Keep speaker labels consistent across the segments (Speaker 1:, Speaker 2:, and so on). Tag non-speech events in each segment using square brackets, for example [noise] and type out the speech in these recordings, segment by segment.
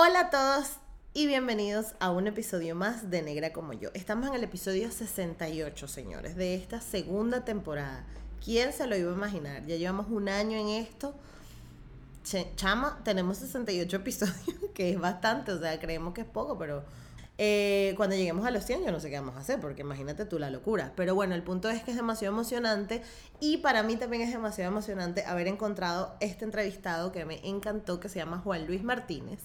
Speaker 1: Hola a todos y bienvenidos a un episodio más de Negra como yo. Estamos en el episodio 68, señores, de esta segunda temporada. ¿Quién se lo iba a imaginar? Ya llevamos un año en esto. Chama, tenemos 68 episodios, [laughs] que es bastante, o sea, creemos que es poco, pero eh, cuando lleguemos a los 100 yo no sé qué vamos a hacer, porque imagínate tú la locura. Pero bueno, el punto es que es demasiado emocionante y para mí también es demasiado emocionante haber encontrado este entrevistado que me encantó, que se llama Juan Luis Martínez.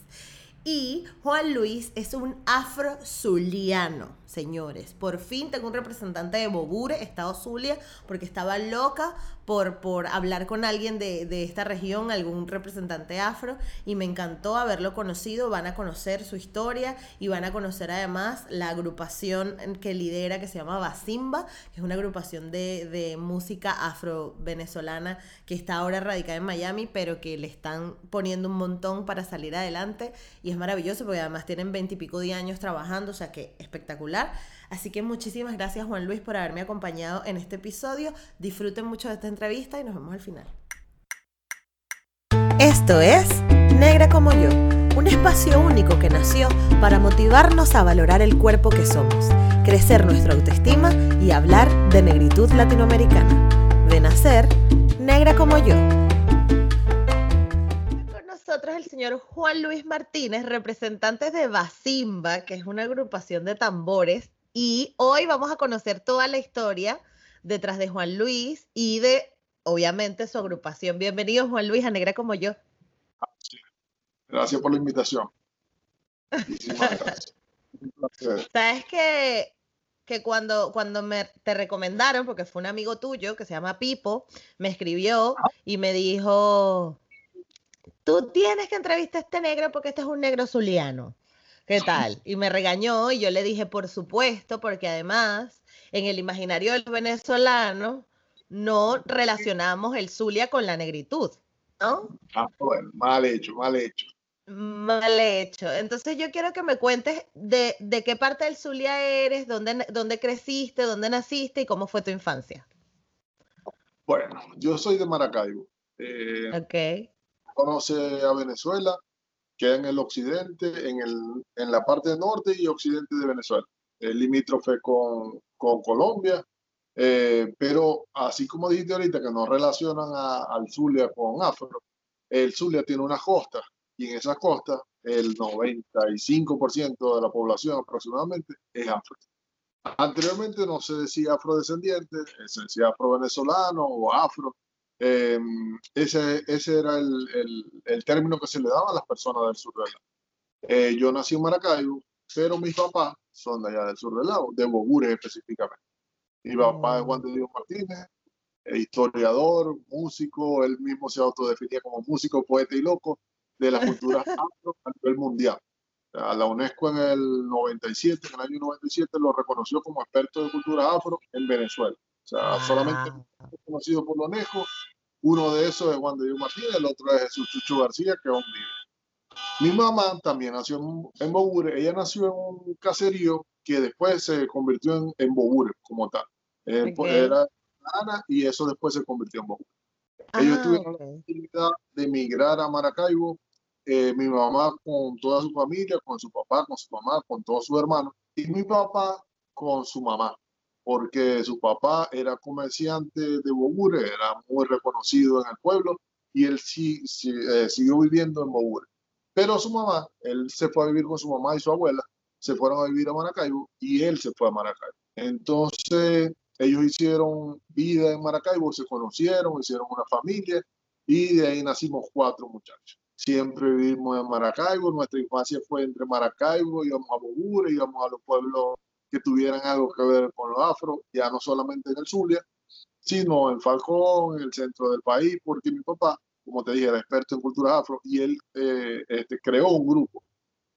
Speaker 1: Y Juan Luis es un afro-zuliano, señores. Por fin tengo un representante de Bobure, Estado Zulia, porque estaba loca por, por hablar con alguien de, de esta región, algún representante afro, y me encantó haberlo conocido. Van a conocer su historia y van a conocer además la agrupación que lidera, que se llama Basimba, que es una agrupación de, de música afro-venezolana que está ahora radicada en Miami, pero que le están poniendo un montón para salir adelante. Y es maravilloso porque además tienen veintipico de años trabajando, o sea que espectacular. Así que muchísimas gracias Juan Luis por haberme acompañado en este episodio. Disfruten mucho de esta entrevista y nos vemos al final. Esto es Negra como yo, un espacio único que nació para motivarnos a valorar el cuerpo que somos, crecer nuestra autoestima y hablar de negritud latinoamericana. De nacer, negra como yo. Con nosotros el señor Juan Luis Martínez, representante de Basimba, que es una agrupación de tambores, y hoy vamos a conocer toda la historia detrás de Juan Luis y de, obviamente, su agrupación. Bienvenido, Juan Luis, a Negra como yo.
Speaker 2: Gracias por la invitación. Muchísimas gracias.
Speaker 1: Sabes que, que cuando, cuando me, te recomendaron, porque fue un amigo tuyo que se llama Pipo, me escribió y me dijo, tú tienes que entrevistar a este negro porque este es un negro zuliano. ¿Qué tal? Y me regañó y yo le dije, por supuesto, porque además en el imaginario del venezolano no relacionamos el Zulia con la negritud, ¿no?
Speaker 2: Ah, bueno, mal hecho, mal hecho.
Speaker 1: Mal hecho. Entonces yo quiero que me cuentes de, de qué parte del Zulia eres, dónde, dónde creciste, dónde naciste y cómo fue tu infancia.
Speaker 2: Bueno, yo soy de Maracaibo. Eh,
Speaker 1: Ok.
Speaker 2: conoce a Venezuela, queda en el occidente, en, el, en la parte norte y occidente de Venezuela. Es limítrofe con, con Colombia, eh, pero así como dijiste ahorita que nos relacionan a- al Zulia con Afro, el Zulia tiene una costa y en esa costa el 95% de la población aproximadamente es afro. Anteriormente no se decía afrodescendiente, se decía afro-venezolano o afro. Eh, ese, ese era el, el- el término que se le daba a las personas del sur del lago. Eh, yo nací en Maracaibo, pero mis papás son de allá del sur del lago, de Bogures específicamente. Mi papá es Juan de Dios Martínez, historiador, músico, él mismo se autodefinía como músico, poeta y loco de la cultura [laughs] afro a nivel mundial. A la UNESCO en el 97, en el año 97, lo reconoció como experto de cultura afro en Venezuela. O sea, solamente
Speaker 1: Ah,
Speaker 2: conocido por la UNESCO. Uno de esos es Juan de Dios Martínez, el otro es Jesús Chucho García, que aún vive. Mi mamá también nació en, en Bogure. Ella nació en un caserío que después se convirtió en, en Bogure como tal. Eh, pues
Speaker 1: Ok.
Speaker 2: Era Ana y eso después se convirtió en Bogure. Ellos
Speaker 1: ah,
Speaker 2: tuvieron
Speaker 1: ok.
Speaker 2: oportunidad de emigrar a Maracaibo. eh, mi mamá con toda su familia, con su papá, con su mamá, con todos sus hermanos, y mi papá con su mamá, porque su papá era comerciante de Bogure, era muy reconocido en el pueblo, y él sí, eh, siguió viviendo en Bogure. Pero su mamá, él se fue a vivir con su mamá y su abuela, se fueron a vivir a Maracaibo, y él se fue a Maracaibo. Entonces, ellos hicieron vida en Maracaibo, se conocieron, hicieron una familia, y de ahí nacimos cuatro muchachos. Siempre vivimos en Maracaibo, nuestra infancia fue entre Maracaibo, íbamos a Bogure, íbamos a los pueblos que tuvieran algo que ver con los afro, ya no solamente en el Zulia, sino en Falcón, en el centro del país, porque mi papá, como te dije, era experto en cultura afro y él eh, este, creó un grupo.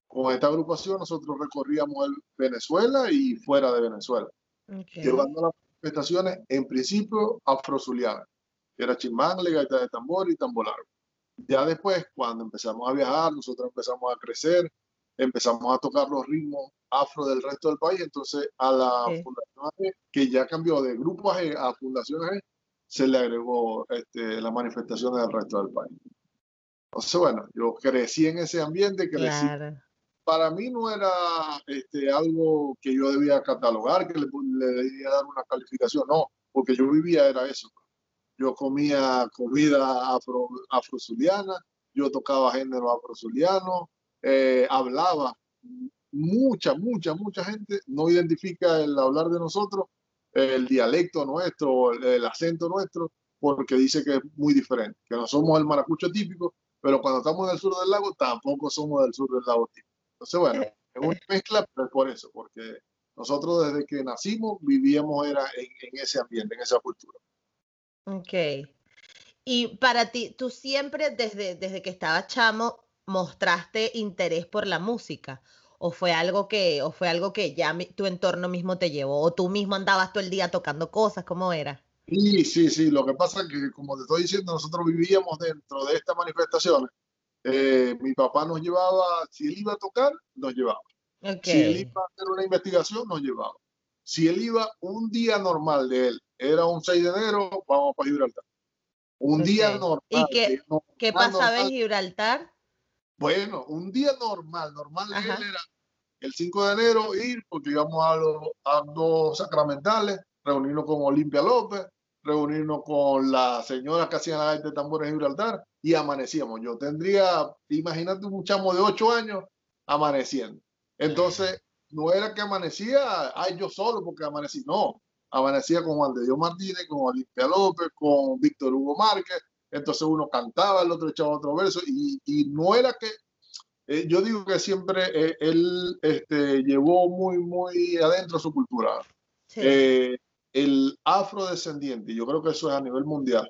Speaker 2: Con esta agrupación nosotros recorríamos el Venezuela y fuera de Venezuela
Speaker 1: Ok.
Speaker 2: llevando las manifestaciones en principio afrozulianas, que era chimangle, gaita de tambor y tambolargo. Ya después, cuando empezamos a viajar, nosotros empezamos a crecer, empezamos a tocar los ritmos afro del resto del país, entonces a la
Speaker 1: Sí.
Speaker 2: Fundación AG, que ya cambió de Grupo AG a Fundación AG, se le agregó este, las manifestaciones del resto del país. Entonces, bueno, yo crecí en ese ambiente, crecí. Para mí no era este, algo que yo debía catalogar, que le, debía dar una calificación, no, porque yo vivía era eso. Yo comía comida afro, afrozuliana, yo tocaba género afrozuliano, eh, hablaba. Mucha, mucha, mucha gente no identifica el hablar de nosotros, el dialecto nuestro, el acento nuestro, porque dice que es muy diferente, que no somos el maracucho típico, pero cuando estamos en el sur del lago tampoco somos del sur del lago típico. Entonces, bueno, es una mezcla, pero es por eso, porque nosotros desde que nacimos vivíamos era en, ese ambiente, en esa cultura.
Speaker 1: Ok. Y para ti, tú siempre desde, desde que estabas chamo mostraste interés por la música o fue algo que o fue algo que ya tu entorno mismo te llevó o tú mismo andabas todo el día tocando cosas, ¿cómo era?
Speaker 2: Sí, sí, sí. Lo que pasa es que, como te estoy diciendo, nosotros vivíamos dentro de estas manifestaciones. Eh, mi papá nos llevaba, si él iba a tocar, nos llevaba. Si él iba a hacer una investigación, nos llevaba. Si él iba un día normal de él, era un 6 de enero, vamos para Gibraltar. Un día normal.
Speaker 1: ¿Y qué, ¿qué pasaba en Gibraltar?
Speaker 2: Bueno, un día normal, normal era el 5 de enero ir, porque íbamos a los, a los sacramentales, reunirnos con Olimpia López, reunirnos con las señoras que hacían la arte de tambores en Gibraltar y amanecíamos. Yo tendría, imagínate un chamo de ocho años amaneciendo. Entonces, no era que amanecía, ay, yo solo porque amanecí, no. Amanecía con Juan de Dios Martínez, con Olimpia López, con Víctor Hugo Márquez. Entonces uno cantaba, el otro echaba otro verso y, y no era que, eh, yo digo que siempre eh, él este, llevó muy, muy adentro su cultura. Sí. Eh, el afrodescendiente, yo creo que eso es a nivel mundial,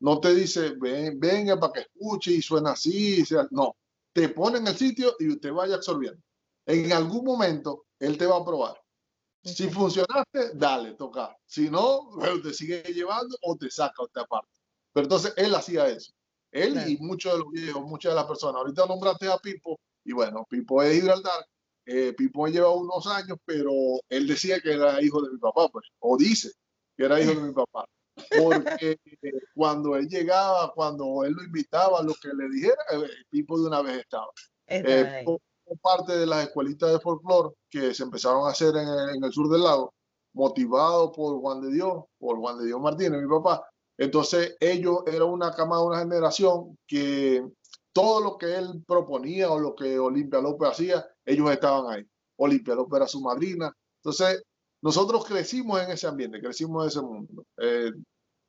Speaker 2: no te dice, ven, venga para que escuche y suena así, sea, no, te pone en el sitio y usted vaya absorbiendo. En algún momento, él te va a probar. Si funcionaste, dale, toca. Si no, [laughs] te sigue llevando o te saca o te aparte. Pero entonces él hacía eso. Él y muchos de los viejos, muchas de las personas. Ahorita nombraste a Pipo y bueno, Pipo es Gibraltar eh, Pipo lleva unos años, pero él decía que era hijo de mi papá, pues, o dice que era hijo de mi papá. Porque cuando él llegaba, cuando él lo invitaba, lo que le dijera, eh, Pipo de una vez estaba. Eh, parte de las escuelitas de folclore que se empezaron a hacer en, el sur del lago, motivado por Juan de Dios, por Juan de Dios Martínez, mi papá. Entonces ellos eran una camada, una generación que todo lo que él proponía o lo que Olimpia López hacía, ellos estaban ahí. Olimpia López era su madrina. Entonces, nosotros crecimos en ese ambiente, crecimos en ese mundo. Eh,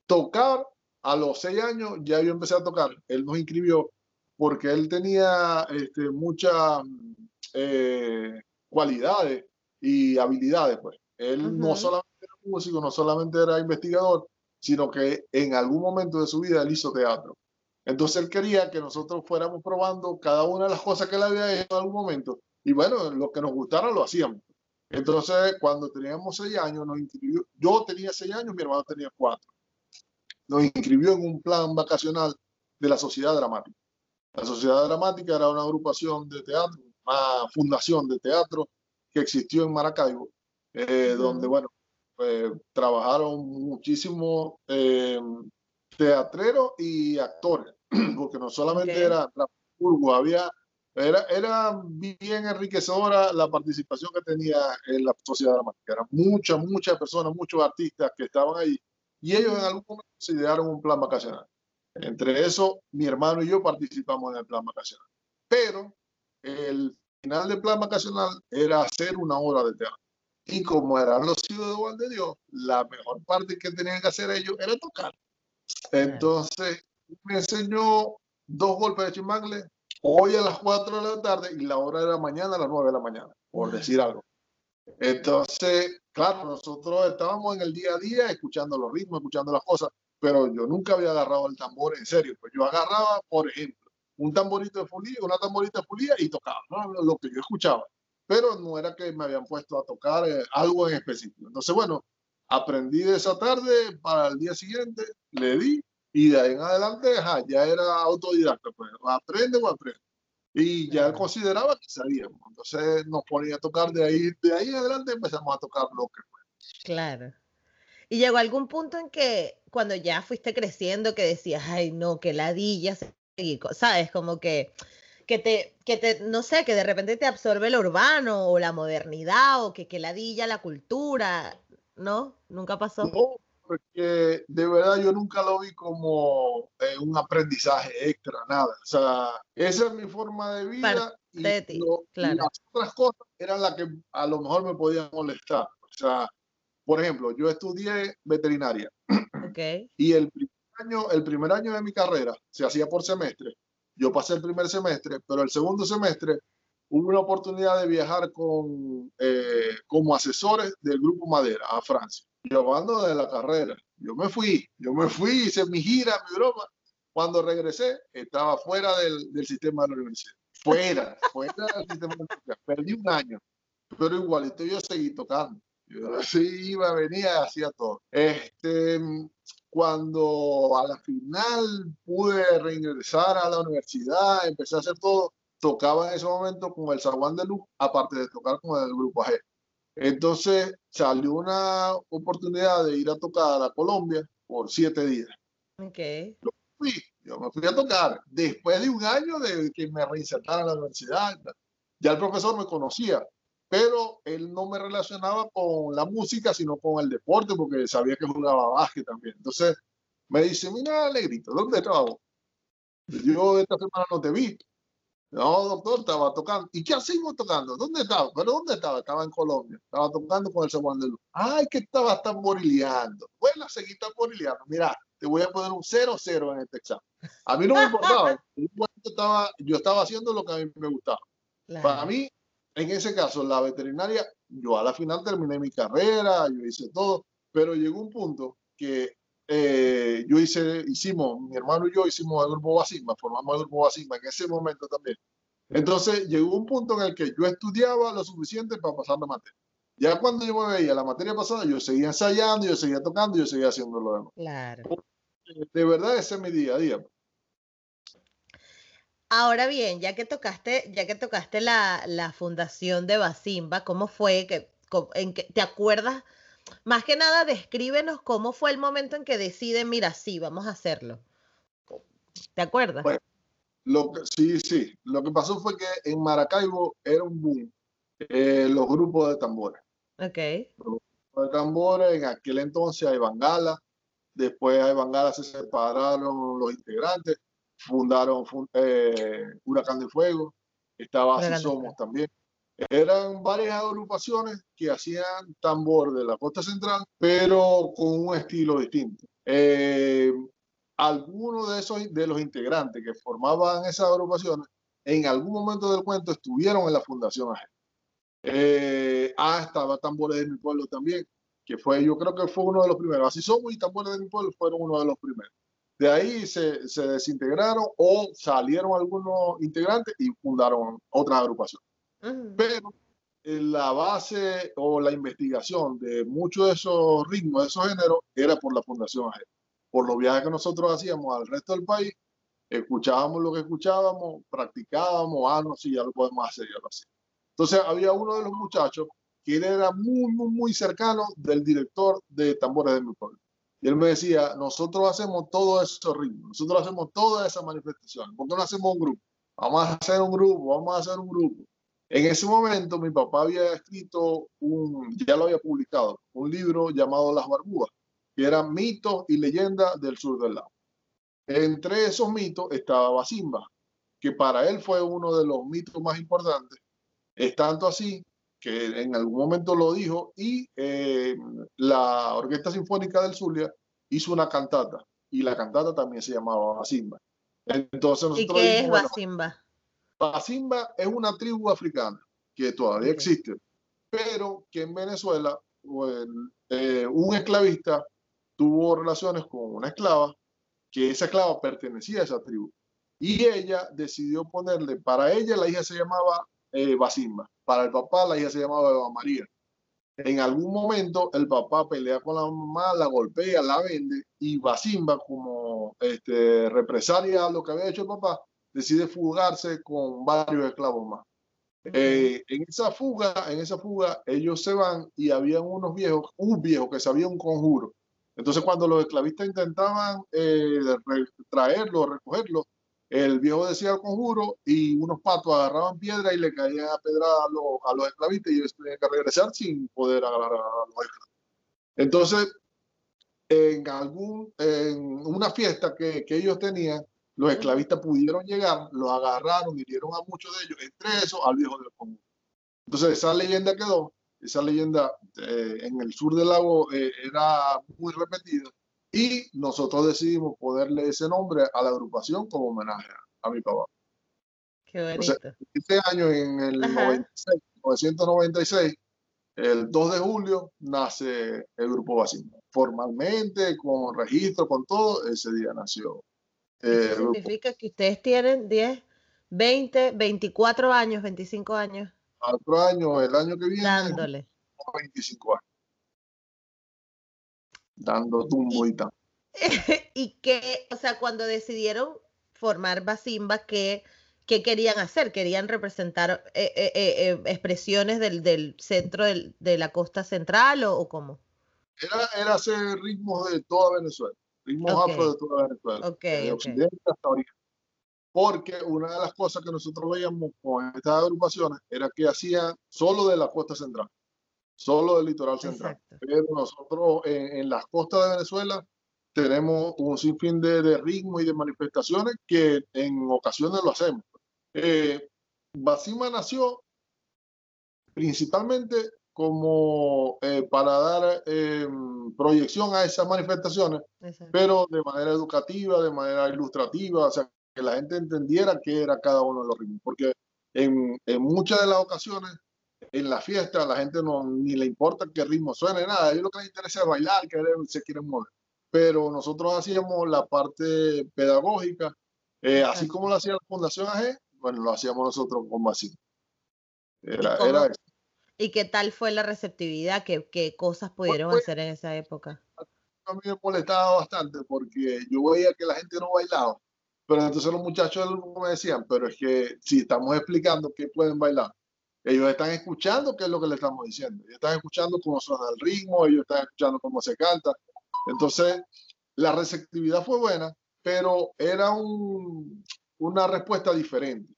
Speaker 2: tocar a los seis años, ya yo empecé a tocar. Él nos inscribió porque él tenía este, muchas eh, cualidades y habilidades. Pues. Él no solamente era músico, no solamente era investigador, sino que en algún momento de su vida él hizo teatro. Entonces él quería que nosotros fuéramos probando cada una de las cosas que él había hecho en algún momento. Y bueno, lo que nos gustara lo hacíamos. Entonces, cuando teníamos seis años, nos inscribió. Yo tenía seis años, mi hermano tenía cuatro. Nos inscribió en un plan vacacional de la Sociedad Dramática. La Sociedad Dramática era una agrupación de teatro, una fundación de teatro que existió en Maracaibo, eh, donde, bueno, pues, trabajaron muchísimos eh, teatreros y actores [clears throat] porque no solamente era dramaturgo, había, era, era bien enriquecedora la participación que tenía en la sociedad dramática. Eran muchas, muchas personas, muchos artistas que estaban ahí y ellos en algún momento se idearon un plan vacacional. Entre eso, mi hermano y yo participamos en el plan vacacional. Pero el final del plan vacacional era hacer una obra de teatro. Y como eran los hijos de Dios, la mejor parte que tenían que hacer ellos era tocar. Entonces, me enseñó dos golpes de chimangle hoy a las 4 de la tarde y la hora de la mañana a las 9 de la mañana, por decir algo. Entonces, claro, nosotros estábamos en el día a día escuchando los ritmos, escuchando las cosas, pero yo nunca había agarrado el tambor en serio. Pues yo agarraba, por ejemplo, un tamborito de fulía, una tamborita de fulía y tocaba, ¿no? lo que yo escuchaba. Pero no era que me habían puesto a tocar eh, algo en específico. Entonces, bueno, aprendí de esa tarde para el día siguiente, le di y de ahí en adelante ya era autodidacta, pues aprende o aprende. Y ya consideraba que sabíamos. Entonces nos ponía a tocar de ahí, de ahí en adelante empezamos a tocar bloques. Pues.
Speaker 1: Claro. Y llegó algún punto en que cuando ya fuiste creciendo que decías, ay no, que ladilla ¿sabes? Como que, que te, que te, no sé, que de repente te absorbe lo urbano o la modernidad o que, que ladilla la cultura, ¿no? Nunca pasó.
Speaker 2: No, porque de verdad yo nunca lo vi como eh, un aprendizaje extra, nada. O sea, esa es mi forma de vida y, las otras cosas eran las que a lo mejor me podían molestar. O sea, por ejemplo, yo estudié veterinaria.
Speaker 1: Okay.
Speaker 2: Y el primer, año, el primer año de mi carrera se hacía por semestre. Yo pasé el primer semestre, pero el segundo semestre hubo una oportunidad de viajar con, eh, como asesores del Grupo Madera a Francia. Yo de la carrera. Yo me fui, yo me fui, hice mi gira, mi broma. Cuando regresé, estaba fuera del, del sistema de la universidad. Fuera, fuera del sistema de la universidad. Perdí un año, pero igualito yo seguí tocando. Yo [laughs] sí iba, venía, hacía todo. Este, cuando a la final pude reingresar a la universidad, empecé a hacer todo, tocaba en ese momento con el Zaguán de Luz, aparte de tocar con el grupo AG. Entonces salió una oportunidad de ir a tocar a Colombia por siete días.
Speaker 1: Okay.
Speaker 2: Yo, fui, yo me fui a tocar después de un año de que me reinsertara en la universidad. Ya el profesor me conocía, pero él no me relacionaba con la música, sino con el deporte, porque sabía que jugaba básquet también. Entonces me dice, mira, Alegrito, ¿dónde trabajo? Yo esta semana no te vi. No, doctor, estaba tocando. ¿Y qué hacemos tocando? ¿Dónde estaba? ¿Pero dónde estaba? Estaba en Colombia. Estaba tocando con el San de Luz. Ay, que estaba tamborileando. Bueno, seguí tamborileando. Mira, te voy a poner un 0-0 en este examen. A mí no me importaba. [laughs] estaba, yo estaba haciendo lo que a mí me gustaba. Para mí, en ese caso, la veterinaria, yo a la final terminé mi carrera, yo hice todo, pero llegó un punto que eh, yo hice, hicimos, mi hermano y yo hicimos el grupo Basimba, formamos el grupo Basimba en ese momento también. Entonces llegó un punto en el que yo estudiaba lo suficiente para pasar la materia. Ya cuando yo me veía la materia pasada, yo seguía ensayando, yo seguía tocando, yo seguía haciendo lo demás.
Speaker 1: Claro.
Speaker 2: De verdad, ese es mi día a día.
Speaker 1: Ahora bien, ya que tocaste, ya que tocaste la, la fundación de Basimba, ¿cómo fue que, en que te acuerdas? más que nada, descríbenos cómo fue el momento en que deciden, mira, sí, vamos a hacerlo. ¿Te acuerdas?
Speaker 2: lo sí, sí. Lo que pasó fue que en Maracaibo era un boom eh, los grupos de tambores.
Speaker 1: Ok.
Speaker 2: Los grupos de tambores, en aquel entonces hay Bangala, después hay Bangala se separaron los integrantes, fundaron eh, Huracán de Fuego, estaba Así Somos también. Eran varias agrupaciones que hacían tambor de la costa central, pero con un estilo distinto. Eh, algunos de esos de los integrantes que formaban esas agrupaciones en algún momento del cuento estuvieron en la fundación AG. Eh, ah, estaba Tambores de mi pueblo también, que fue, yo creo que fue uno de los primeros. Así somos y Tambores de mi pueblo fueron uno de los primeros. De ahí se, se desintegraron o salieron algunos integrantes y fundaron otras agrupaciones. Pero la base o la investigación de muchos de esos ritmos, de esos géneros, era por la Fundación AG. Por los viajes que nosotros hacíamos al resto del país, escuchábamos lo que escuchábamos, practicábamos, ah, no, sí, ya lo podemos hacer, ya lo hacíamos. Entonces había uno de los muchachos que era muy, muy, muy cercano del director de Tambores de mi pueblo. Y él me decía, nosotros hacemos todos esos ritmos, nosotros hacemos todas esas manifestaciones, ¿por qué no hacemos un grupo? Vamos a hacer un grupo, vamos a hacer un grupo. En ese momento mi papá había escrito un, ya lo había publicado, un libro llamado Las Barbúas, que eran mitos y leyendas del sur del lago. Entre esos mitos estaba Basimba, que para él fue uno de los mitos más importantes. Es tanto así que en algún momento lo dijo y eh, la Orquesta Sinfónica del Zulia hizo una cantata y la cantata también se llamaba Basimba. Entonces
Speaker 1: ¿Y qué es Basimba?
Speaker 2: Basimba es una tribu africana que todavía existe, pero que en Venezuela pues, eh, un esclavista tuvo relaciones con una esclava, que esa esclava pertenecía a esa tribu. Y ella decidió ponerle, para ella la hija se llamaba eh, Basimba, para el papá la hija se llamaba Eva María. En algún momento el papá pelea con la mamá, la golpea, la vende y Basimba como este, represalia a lo que había hecho el papá, decide fugarse con varios esclavos más. Eh, en esa fuga, en esa fuga, ellos se van y habían unos viejos, un viejo que sabía un conjuro. Entonces, cuando los esclavistas intentaban eh, traerlo, recogerlo, el viejo decía el conjuro y unos patos agarraban piedra y le caían a pedrada a, los, a los esclavistas y ellos tenían que regresar sin poder agarrar a los esclavos. Entonces, en algún, en una fiesta que, que ellos tenían, los esclavistas pudieron llegar, los agarraron, hirieron a muchos de ellos, entre esos al viejo del conjuro. Entonces, esa leyenda quedó, esa leyenda eh, en el sur del lago eh, era muy repetida y nosotros decidimos ponerle ese nombre a la agrupación como homenaje a, mi papá.
Speaker 1: Qué bonito.
Speaker 2: este año, en el 96, 1996, el 2 de julio, nace el grupo Basimba. Formalmente, con registro, con todo, ese día nació.
Speaker 1: Eh, Eso significa que ustedes tienen 10, 20, 24 años, 25 años.
Speaker 2: Otro año, el año que viene.
Speaker 1: Dándole.
Speaker 2: 25 años dando tumbo y tal. [laughs]
Speaker 1: y que, o sea, cuando decidieron formar Basimba, ¿qué, qué querían hacer? ¿Querían representar eh, eh, eh, expresiones del, del centro del, de la costa central o, cómo?
Speaker 2: Era, era, hacer ritmos de toda Venezuela, ritmos afro de toda Venezuela,
Speaker 1: okay,
Speaker 2: de occidente hasta oriente. Porque una de las cosas que nosotros veíamos con estas agrupaciones era que hacían solo de la costa central solo del litoral central. Pero nosotros en, las costas de Venezuela tenemos un sinfín de, de ritmos y de manifestaciones que en ocasiones lo hacemos. Eh, Basima nació principalmente como eh, para dar em, proyección a esas manifestaciones, pero de manera educativa, de manera ilustrativa, o sea, que la gente entendiera qué era cada uno de los ritmos, porque en, en muchas de las ocasiones en la fiesta la gente no ni le importa qué ritmo suene, nada, a ellos lo que les interesa es bailar, que se quieren mover. Pero nosotros hacíamos la parte pedagógica, eh, así como lo hacía la Fundación AG, bueno, lo hacíamos nosotros con Basil.
Speaker 1: Era, ¿Y, era eso. ¿Y qué tal fue la receptividad? ¿Qué, qué cosas pudieron hacer en esa época?
Speaker 2: A mí me molestaba bastante porque yo veía que la gente no bailaba. Pero entonces los muchachos del grupo me decían, pero es que si estamos explicando que pueden bailar, ellos están escuchando qué es lo que le estamos diciendo. Ellos están escuchando cómo suena el ritmo, ellos están escuchando cómo se canta. Entonces, la receptividad fue buena, pero era un, una respuesta diferente.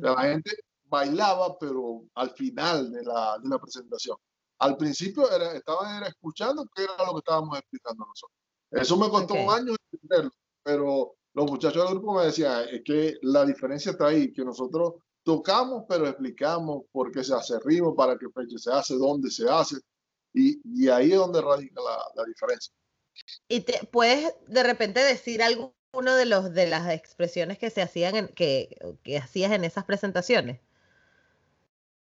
Speaker 2: La gente bailaba, pero al final de la, de la presentación. Al principio era, estaban era escuchando qué era lo que estábamos explicando nosotros. Eso me costó un año entenderlo, pero los muchachos del grupo me decían, es que la diferencia está ahí, que nosotros tocamos, pero explicamos por qué se hace ritmo, para qué fecha se hace, dónde se hace, y, y ahí es donde radica la, la, diferencia.
Speaker 1: ¿Y te puedes de repente decir alguno de los de las expresiones que se hacían en, que, que hacías en esas presentaciones?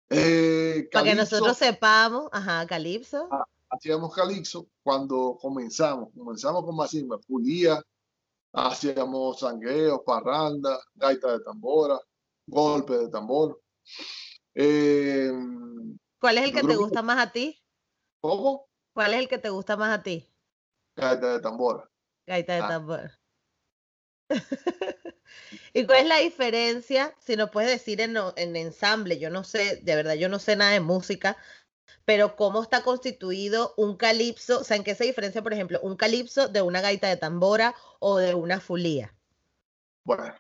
Speaker 2: Eh,
Speaker 1: para que nosotros sepamos, ajá, Calipso.
Speaker 2: Ah, hacíamos Calipso cuando comenzamos, comenzamos con Masimba, pulía, hacíamos sangueos, parranda, gaita de tambora, golpe de tambor. Eh,
Speaker 1: ¿Cuál es el que te gusta más a ti?
Speaker 2: ¿Cómo?
Speaker 1: ¿Cuál es el que te gusta más a ti?
Speaker 2: Gaita de tambor.
Speaker 1: Gaita de ah. tambor. [laughs] ¿Y cuál es la diferencia? Si nos puedes decir en, en, ensamble, yo no sé, de verdad, yo no sé nada de música, pero cómo está constituido un calipso, o sea, ¿en qué se diferencia, por ejemplo, un calipso de una gaita de tambora o de una fulía?
Speaker 2: Bueno,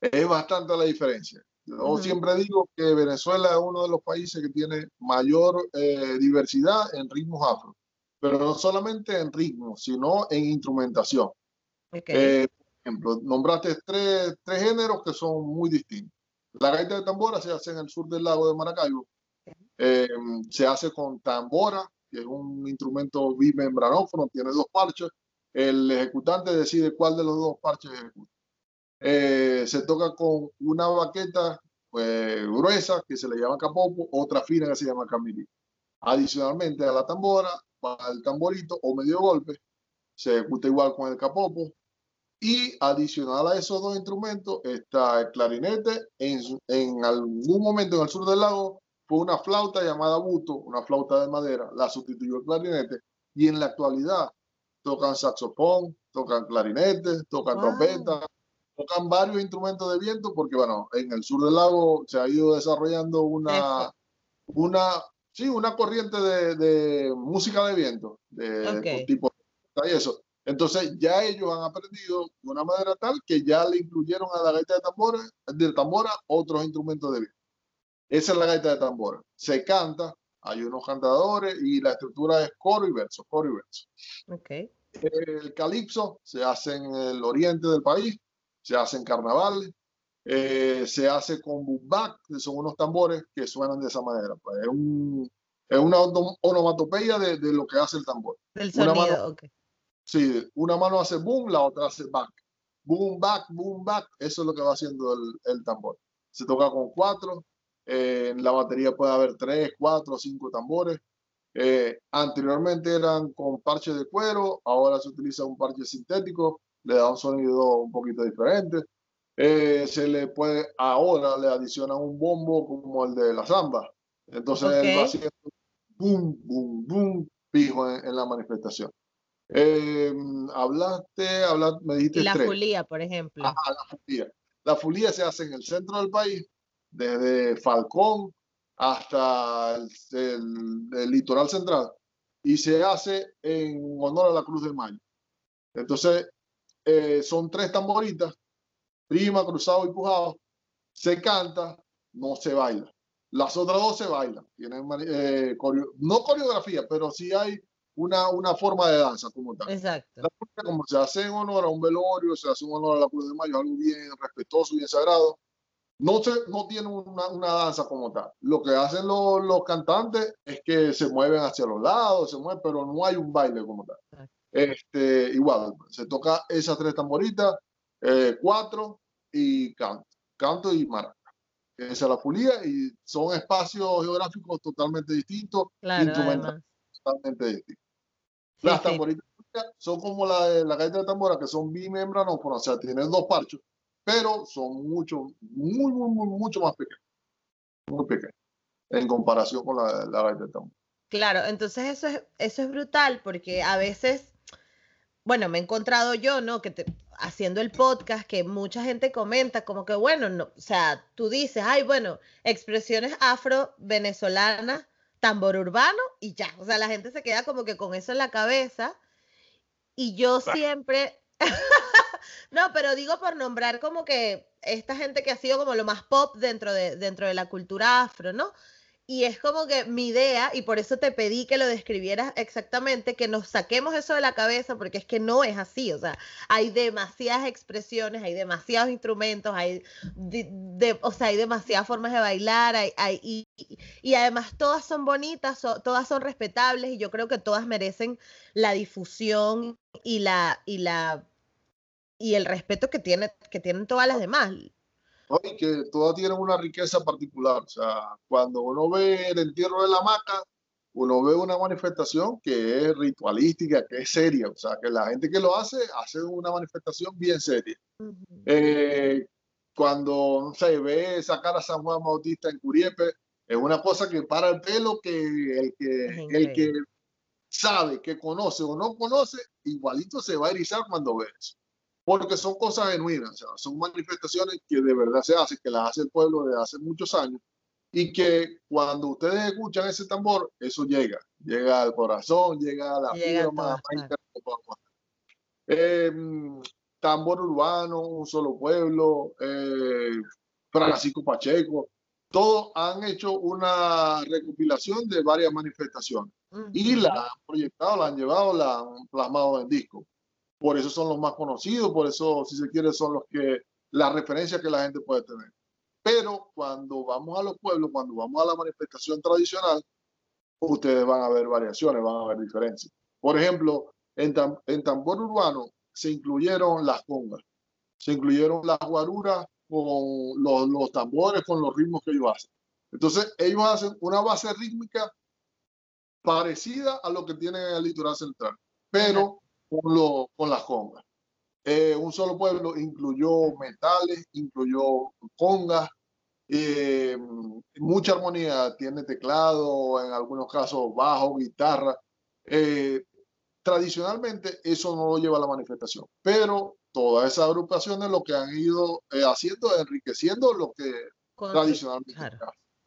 Speaker 2: es bastante la diferencia. Yo siempre digo que Venezuela es uno de los países que tiene mayor eh, diversidad en ritmos afro, pero no solamente en ritmos, sino en instrumentación. Eh, por ejemplo, nombraste tres, tres, géneros que son muy distintos. La gaita de tambora se hace en el sur del lago de Maracaibo. Eh, se hace con tambora, que es un instrumento bimembranófono, tiene dos parches. El ejecutante decide cuál de los dos parches ejecuta. Eh, se toca con una baqueta pues, gruesa que se le llama capopo, otra fina que se llama camilí. Adicionalmente a la tambora va el tamborito o medio golpe, se ejecuta igual con el capopo. Y adicional a esos dos instrumentos está el clarinete. En, en algún momento en el sur del lago fue una flauta llamada buto, una flauta de madera, la sustituyó el clarinete. Y en la actualidad tocan saxofón, tocan clarinete, tocan trompeta, tocan varios instrumentos de viento porque, bueno, en el sur del lago se ha ido desarrollando una, una, sí, una corriente de, de música de viento, de, tipo y eso. Entonces ya ellos han aprendido de una manera tal que ya le incluyeron a la gaita de tambora, de tambora otros instrumentos de viento. Esa es la gaita de tambora. Se canta, hay unos cantadores y la estructura es coro y verso, coro y verso.
Speaker 1: Okay.
Speaker 2: El calipso se hace en el oriente del país, se hace en carnavales, eh, se hace con bumbak, que son unos tambores que suenan de esa manera. Pues es, un, es una onomatopeya de, de, lo que hace el tambor.
Speaker 1: Del sonido,
Speaker 2: una mano. Sí, una mano hace boom, la otra hace back. Boom, back, boom, back. Eso es lo que va haciendo el, el tambor. Se toca con cuatro. Eh, en la batería puede haber tres, cuatro, cinco tambores. Eh, anteriormente eran con parche de cuero, ahora se utiliza un parche sintético, le da un sonido un poquito diferente. Eh, se le puede, ahora le adicionan un bombo como el de la samba. Entonces
Speaker 1: Ok.
Speaker 2: él va haciendo boom, boom, boom, fijo en, en la manifestación. Eh, hablaste, hablaste, me dijiste
Speaker 1: Y la
Speaker 2: tres.
Speaker 1: fulía, por ejemplo.
Speaker 2: Ajá, la fulía. La fulía se hace en el centro del país, desde Falcón hasta el, el- el litoral central, y se hace en honor a la Cruz de Mayo. Entonces, eh, son tres tamboritas, prima, cruzado y pujado. Se canta, no se baila. Las otras dos se bailan. Tienen eh, coreo- no coreografía, pero sí hay una, una forma de danza como tal.
Speaker 1: Exacto.
Speaker 2: La como se hace en honor a un velorio, se hace en honor a la Cruz de Mayo, algo bien respetuoso bien sagrado. No, se, no tiene una, una danza como tal. Lo que hacen los, los cantantes es que se mueven hacia los lados, se mueven, pero no hay un baile como tal.
Speaker 1: Exacto.
Speaker 2: Este, igual, se toca esas tres tamboritas, eh, cuatro y canto, canto y maraca. Esa es la fulía y son espacios geográficos totalmente distintos,
Speaker 1: Claro,
Speaker 2: totalmente distintos.
Speaker 1: Sí,
Speaker 2: Las
Speaker 1: sí.
Speaker 2: tamboritas son como la de la gaita de tambora, que son bimembranófonas, o sea, tienen dos parchos, pero son mucho, muy, muy, muy, mucho más pequeños. Muy pequeños. En comparación con la, la gaita de tambora.
Speaker 1: Claro, entonces eso es, eso es brutal porque a veces, bueno, me he encontrado yo, ¿no? Que te- haciendo el podcast, que mucha gente comenta como que, bueno, no, o sea, tú dices, ay, bueno, expresiones afro-venezolanas, tambor urbano y ya. O sea, la gente se queda como que con eso en la cabeza. Y yo siempre, [laughs] no, pero digo por nombrar como que esta gente que ha sido como lo más pop dentro de, dentro de la cultura afro, ¿no? Y es como que mi idea, y por eso te pedí que lo describieras exactamente, que nos saquemos eso de la cabeza, porque es que no es así, o sea, hay demasiadas expresiones, hay demasiados instrumentos, hay, de, o sea, hay demasiadas formas de bailar, hay, hay- y, y- y además todas son bonitas, so- todas son respetables, y yo creo que todas merecen la difusión y la, y la, y el respeto que tiene, que tienen todas las demás.
Speaker 2: ¿No? Y que todas tienen una riqueza particular. O sea, cuando uno ve el entierro de la maca, uno ve una manifestación que es ritualística, que es seria. O sea, que la gente que lo hace, hace una manifestación bien seria.
Speaker 1: Ujú.
Speaker 2: Eh, cuando no sé, ve sacar a San Juan Bautista en Curiepe, es una cosa que para el pelo que el que, el que sabe, que conoce o no conoce, igualito se va a erizar cuando ve eso. Porque son cosas genuinas, o sea, son manifestaciones que de verdad se hacen, que las hace el pueblo desde hace muchos años y que cuando ustedes escuchan ese tambor, eso llega, llega al corazón, llega a la
Speaker 1: Llega a
Speaker 2: fibra más,
Speaker 1: todas
Speaker 2: más
Speaker 1: partes.
Speaker 2: interna que podamos hacer. Eh, tambor urbano, un solo pueblo, eh, Francisco Pacheco, todos han hecho una recopilación de varias manifestaciones y
Speaker 1: Ujú.
Speaker 2: la han proyectado, la han llevado, la han plasmado en disco. Por eso son los más conocidos, por eso, si se quiere, son los que, la referencia que la gente puede tener. Pero cuando vamos a los pueblos, cuando vamos a la manifestación tradicional, ustedes van a ver variaciones, van a ver diferencias. Por ejemplo, en, tam- en tambor urbano se incluyeron las congas, se incluyeron las guaruras con los, los tambores, con los ritmos que ellos hacen. Entonces, ellos hacen una base rítmica parecida a lo que tienen en el litoral central, pero con, lo- con las congas. Eh, un solo pueblo incluyó metales, incluyó congas, eh, mucha armonía, tiene teclado, en algunos casos bajo, guitarra. Eh, tradicionalmente eso no lo lleva a la manifestación, pero todas esas agrupaciones lo que han ido haciendo es enriqueciendo lo que
Speaker 1: Con-
Speaker 2: tradicionalmente
Speaker 1: claro.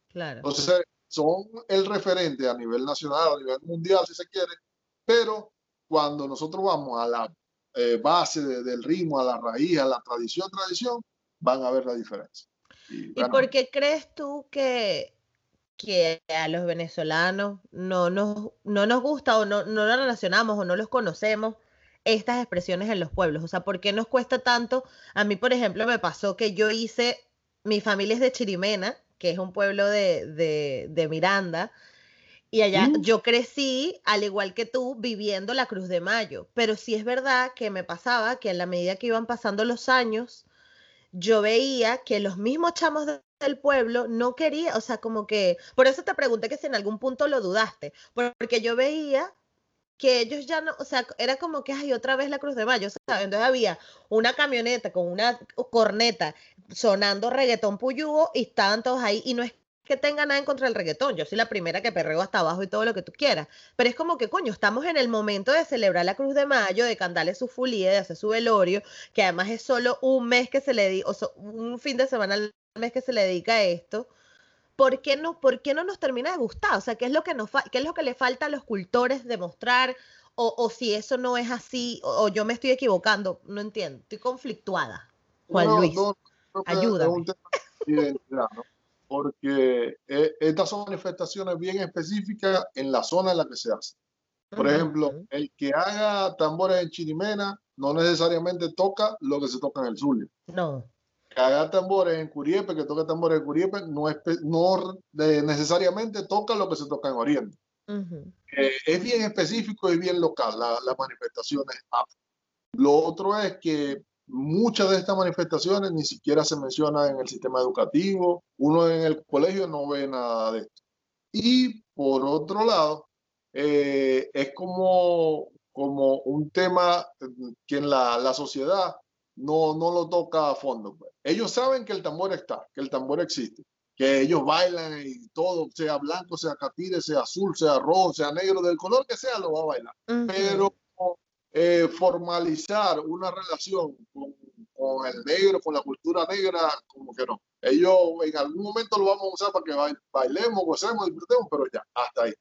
Speaker 1: Claro.
Speaker 2: Entonces, son el referente a nivel nacional, a nivel mundial, si se quiere, pero cuando nosotros vamos a la eh, base del ritmo, a la raíz, a la tradición, tradición, van a ver la diferencia.
Speaker 1: ¿Y, por qué crees tú que, que a los venezolanos no nos, no nos gusta o no, no lo relacionamos o no los conocemos estas expresiones en los pueblos? O sea, ¿por qué nos cuesta tanto? A mí, por ejemplo, me pasó que yo hice, mi familia es de Chirimena, que es un pueblo de, de, de Miranda, y allá mm. yo crecí, al igual que tú, viviendo la Cruz de Mayo. Pero sí es verdad que me pasaba que a la medida que iban pasando los años, yo veía que los mismos chamos del pueblo no querían, o sea, como que, por eso te pregunté que si en algún punto lo dudaste, porque yo veía que ellos ya no, o sea, era como que, hay otra vez la Cruz de Mayo, ¿sabes? Entonces había una camioneta con una corneta sonando reggaetón puyugo y estaban todos ahí y no es que tenga nada en contra del reggaetón. Yo soy la primera que perreo hasta abajo y todo lo que tú quieras. Pero es como que, coño, estamos en el momento de celebrar la Cruz de Mayo, de cantarle su fulía, de hacer su velorio, que además es solo un mes que se le dedica, o un fin de semana al mes que se le dedica a esto. ¿Por qué, no, ¿Por qué no nos termina de gustar? O sea, ¿qué es lo que, nos qué es lo que le falta a los cultores demostrar? O, o si eso no es así, o, yo me estoy equivocando, no entiendo, estoy conflictuada. Juan Luis, ayuda
Speaker 2: porque eh, estas son manifestaciones bien específicas en la zona en la que se hace. Por ejemplo, el que haga tambores en Chirimena no necesariamente toca lo que se toca en el Zulia.
Speaker 1: No.
Speaker 2: Que haga tambores en Curiepe, que toque tambores en Curiepe, no, es, no necesariamente toca lo que se toca en Oriente. Eh, es bien específico y bien local la, las manifestaciones. Lo otro es que Muchas de estas manifestaciones ni siquiera se mencionan en el sistema educativo, uno en el colegio no ve nada de esto. Y por otro lado, eh, es como, como un tema que en la, la sociedad no, no lo toca a fondo. Pues. Ellos saben que el tambor está, que el tambor existe, que ellos bailan y todo, sea blanco, sea catire, sea azul, sea rojo, sea negro, del color que sea, lo va a bailar. Pero eh, formalizar una relación con, con, el negro, con la cultura negra, como que no. Ellos en algún momento lo vamos a usar para que bailemos, gocemos, disfrutemos, pero ya, hasta ahí.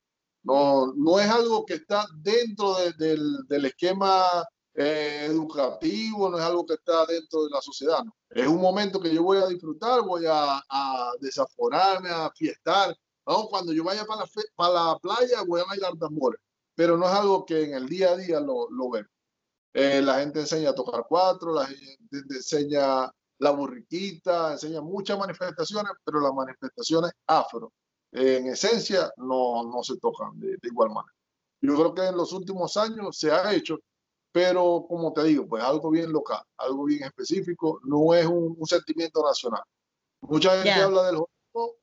Speaker 2: No, no es algo que está dentro del, del, esquema eh, educativo, no es algo que está dentro de la sociedad. No. Es un momento que yo voy a disfrutar, voy a, a desaforarme, a fiestar. ¿no? Cuando yo vaya para la, la playa, voy a bailar tambores pero no es algo que en el día a día lo, lo ven. Eh, la gente enseña a tocar cuatro, la gente enseña la burriquita, enseña muchas manifestaciones, pero las manifestaciones afro, en esencia, no, no se tocan de, igual manera. Yo creo que en los últimos años se ha hecho, pero como te digo, pues algo bien local, algo bien específico, no es un, sentimiento nacional. Mucha gente habla del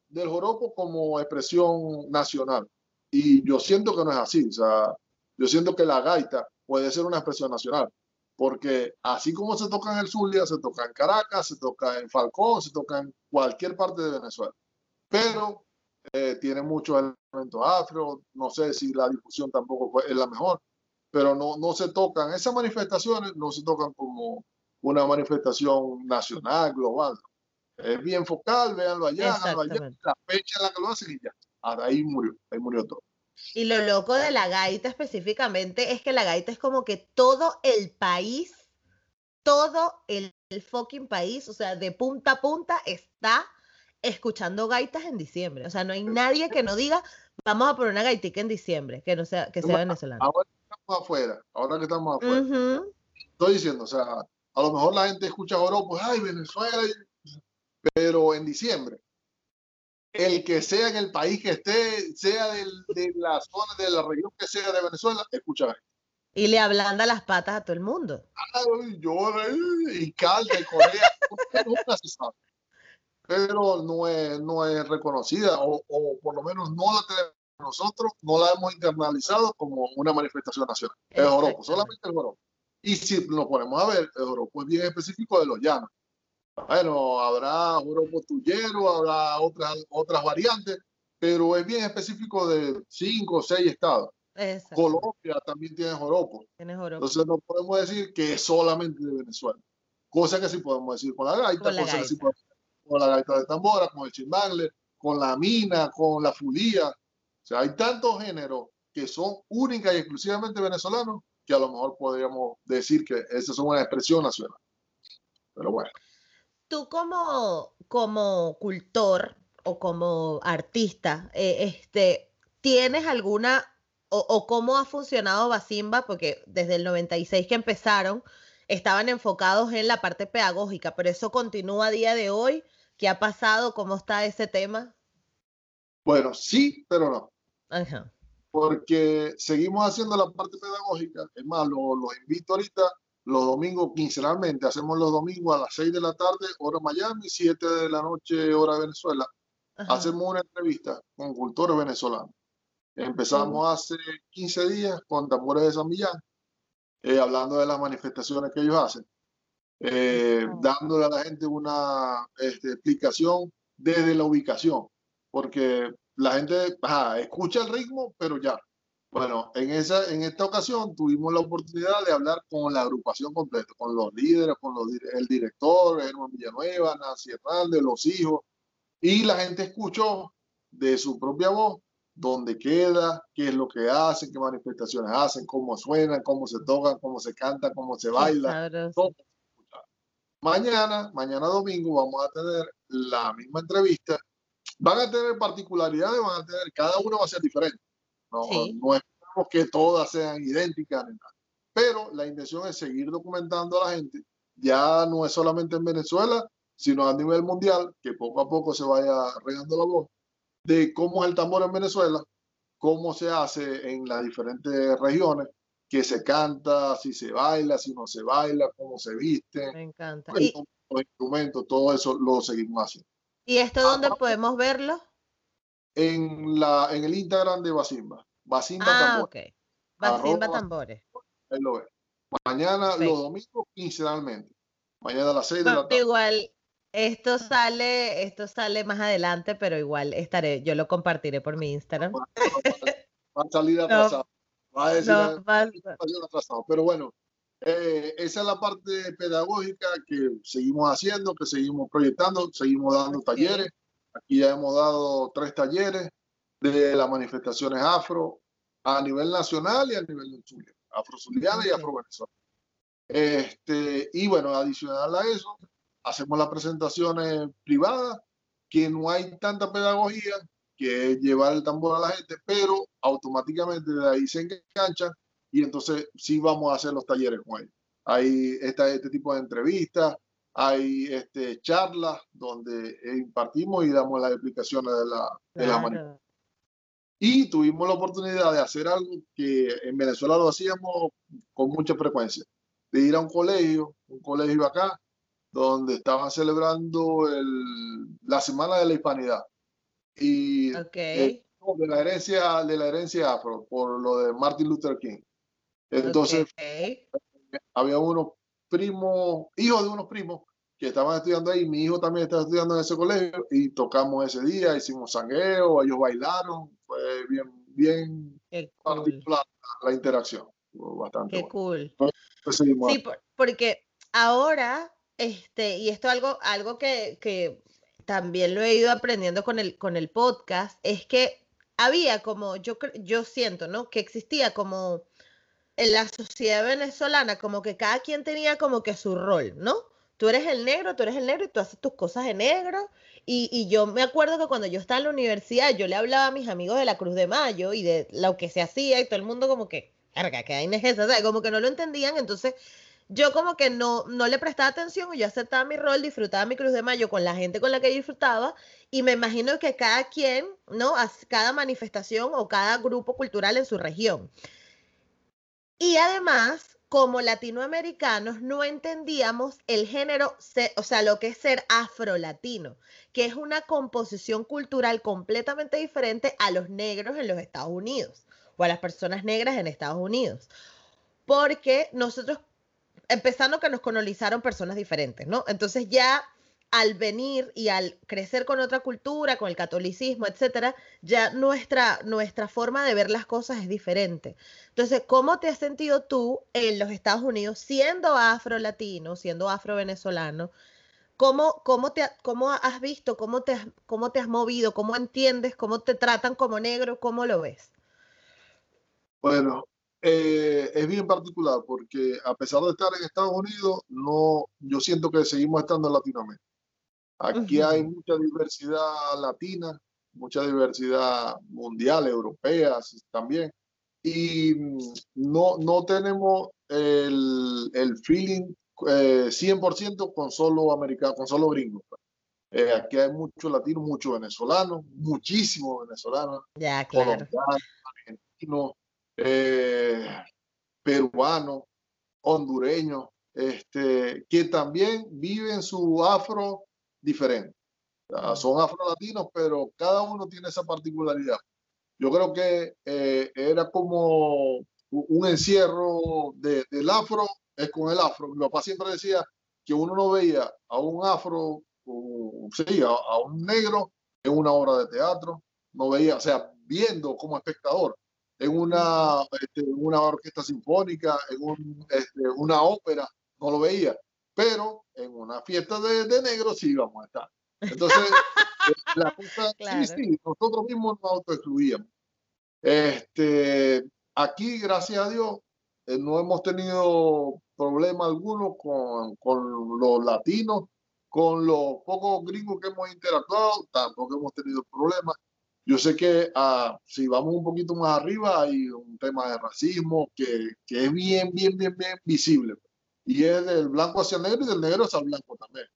Speaker 2: del joropo como expresión nacional, y yo siento que no es así. O sea, yo siento que la gaita puede ser una expresión nacional. Porque así como se toca en el Zulia, se toca en Caracas, se toca en Falcón, se toca en cualquier parte de Venezuela. Pero eh, tiene muchos elementos afro. No sé si la difusión tampoco es la mejor. Pero no, no se tocan. Esas manifestaciones no se tocan como una manifestación nacional, global. Es bien focal, véanlo allá, allá, la fecha en la que lo hacen y ya ahí murió, ahí murió todo.
Speaker 1: Y lo loco de la gaita específicamente es que la gaita es como que todo el país, todo el, fucking país, o sea, de punta a punta está escuchando gaitas en diciembre. O sea, no hay nadie que no diga, vamos a poner una gaitica en diciembre, que no sea, que sea venezolano.
Speaker 2: Ahora que estamos afuera, ahora que estamos afuera. Estoy diciendo, o sea, a lo mejor la gente escucha pues, ay, Venezuela, pero en diciembre el que sea en el país que esté, sea de la zona, de la región que sea de Venezuela, escucha.
Speaker 1: Y le ablanda las patas a todo el mundo.
Speaker 2: Ay, y calda y Corea, [laughs] pero no es, no es reconocida, o, por lo menos no la tenemos nosotros, no la hemos internalizado como una manifestación nacional. El joropo, solamente el joropo. Y si nos ponemos a ver, el joropo es bien específico de los llanos. Bueno, habrá joropo tuyero, habrá otras, otras variantes, pero es bien específico de cinco o seis estados. Colombia también tiene joropo.
Speaker 1: Tiene joropo.
Speaker 2: Entonces no podemos decir que es solamente de Venezuela. Cosa que sí podemos decir con la gaita, con la cosa gaita. que sí podemos decir con la gaita de tambora, con el chimbangle, con la mina, con la fulía. O sea, hay tantos géneros que son únicas y exclusivamente venezolanos que a lo mejor podríamos decir que esa es una expresión nacional. Pero bueno.
Speaker 1: Tú como, como cultor o como artista, eh, este, ¿tienes alguna o, o, cómo ha funcionado Basimba? Porque desde el 96 que empezaron, estaban enfocados en la parte pedagógica, pero eso continúa a día de hoy. ¿Qué ha pasado? ¿Cómo está ese tema?
Speaker 2: Bueno, sí, pero no. Ajá. Porque seguimos haciendo la parte pedagógica. Es más, los lo invito ahorita los domingos quincenalmente. Hacemos los domingos a las 6 de la tarde, hora Miami, 7 de la noche, hora Venezuela. Hacemos una entrevista con cultores venezolanos. Empezamos hace 15 días con Tambores de San Millán eh, hablando de las manifestaciones que ellos hacen, eh, dándole a la gente una este, explicación desde la ubicación, porque la gente escucha el ritmo, pero ya. Bueno, en, esa, en esta ocasión tuvimos la oportunidad de hablar con la agrupación completa, con los líderes, con los, el director, Germán Villanueva, Nancy Hernández, los hijos, y la gente escuchó de su propia voz dónde queda, qué es lo que hacen, qué manifestaciones hacen, cómo suenan, cómo se tocan, cómo se canta, cómo se baila. Mañana, mañana domingo, vamos a tener la misma entrevista. Van a tener particularidades, van a tener, cada uno va a ser diferente. No, no esperamos que todas sean idénticas. Pero la intención es seguir documentando a la gente. Ya no es solamente en Venezuela, sino a nivel mundial, que poco a poco se vaya regando la voz de cómo es el tambor en Venezuela, cómo se hace en las diferentes regiones, que se canta, si se baila, si no se baila, cómo se viste.
Speaker 1: Me encanta.
Speaker 2: y, los instrumentos, todo eso lo seguimos haciendo.
Speaker 1: ¿Y esto dónde podemos verlo?
Speaker 2: En, la, en el Instagram de Basimba. Basimba
Speaker 1: ah, Tambores. Basimba Tambores.
Speaker 2: Ahí lo ve. Mañana, los domingos, quincenalmente. Mañana a las 6 de la tarde.
Speaker 1: Igual, esto sale, esto sale más adelante, pero igual estaré, yo lo compartiré por mi Instagram.
Speaker 2: Va a salir [laughs] atrasado. va a decir atrasado. Pero bueno, eh, esa es la parte pedagógica que seguimos haciendo, que seguimos proyectando, seguimos dando talleres. Aquí ya hemos dado tres talleres de las manifestaciones afro a nivel nacional y a nivel de Zulia, afro-zuliana y afro-venezolana. Este, y bueno, adicional a eso, hacemos las presentaciones privadas, que no hay tanta pedagogía, que es llevar el tambor a la gente, pero automáticamente de ahí se enganchan y entonces sí vamos a hacer los talleres con ellos. Hay esta, este tipo de entrevistas, hay este, charlas donde impartimos y damos las explicaciones de la, de la Y tuvimos la oportunidad de hacer algo que en Venezuela lo hacíamos con mucha frecuencia, de ir a un colegio, un colegio acá, donde estaban celebrando el, la Semana de la Hispanidad. Y de, la herencia, de la herencia afro, por lo de Martin Luther King. Entonces, había unos primos, hijos de unos primos, que estaban estudiando ahí. Mi hijo también estaba estudiando en ese colegio y tocamos ese día, hicimos sangueo, ellos bailaron. Fue bien, bien particular la interacción. Bastante
Speaker 1: Qué cool. sí, porque ahora este, y esto algo, algo que, que también lo he ido aprendiendo con el, con el podcast, es que había como, yo, yo siento, ¿no? Que existía como en la sociedad venezolana, como que cada quien tenía como que su rol, ¿no? Tú eres el negro, tú eres el negro y tú haces tus cosas de negro. Y, y, yo me acuerdo que cuando yo estaba en la universidad, yo le hablaba a mis amigos de la Cruz de Mayo y de lo que se hacía y todo el mundo como que, carga, que hay o sea, como que no lo entendían. Entonces, yo como que no, no le prestaba atención, yo aceptaba mi rol, disfrutaba mi Cruz de Mayo con la gente con la que disfrutaba y me imagino que cada quien, ¿no? Cada manifestación o cada grupo cultural en su región. Y además, como latinoamericanos, no entendíamos el género, o sea, lo que es ser afrolatino, que es una composición cultural completamente diferente a los negros en los Estados Unidos o a las personas negras en Estados Unidos. Porque nosotros empezando que nos colonizaron personas diferentes, ¿no? Entonces ya al venir y al crecer con otra cultura, con el catolicismo, etcétera, ya nuestra, nuestra forma de ver las cosas es diferente. Entonces, ¿cómo te has sentido tú en los Estados Unidos siendo afro-latino, siendo afro-venezolano? ¿Cómo, cómo, ¿Cómo has visto, cómo te, cómo te has movido, cómo entiendes, cómo te tratan como negro, cómo lo ves?
Speaker 2: Bueno, eh, es bien particular porque a pesar de estar en Estados Unidos, no, yo siento que seguimos estando en Latinoamérica. Aquí hay mucha diversidad latina, mucha diversidad mundial, europea también, y mm, no, no tenemos el, el feeling eh, 100% con solo americano, con solo gringos. Pues. Eh, aquí hay muchos latinos, muchos venezolanos, muchísimos venezolanos,
Speaker 1: ya, claro.
Speaker 2: colombianos, argentinos, eh, peruanos, hondureños, este, que también viven su afro diferente. son afro-latinos, pero cada uno tiene esa particularidad. Yo creo que eh, era como un encierro de, del afro, es con el afro. Mi papá siempre decía que uno no veía a un afro sí, a, un negro en una obra de teatro, no veía, o sea, viendo como espectador en una, este, una orquesta sinfónica, en un, este, una ópera, no lo veía, pero en una fiesta de, de negros sí íbamos a estar. Entonces, [laughs] la cosa, sí, sí, nosotros mismos nos autoexcluíamos. Este, aquí, gracias a Dios, eh, no hemos tenido problema alguno con, con los latinos con los pocos gringos que hemos interactuado, tampoco hemos tenido problemas. Yo sé que ah, si vamos un poquito más arriba hay un tema de racismo que, que, es bien, bien, bien, bien visible. Y es del blanco hacia el negro y del negro hacia el blanco también.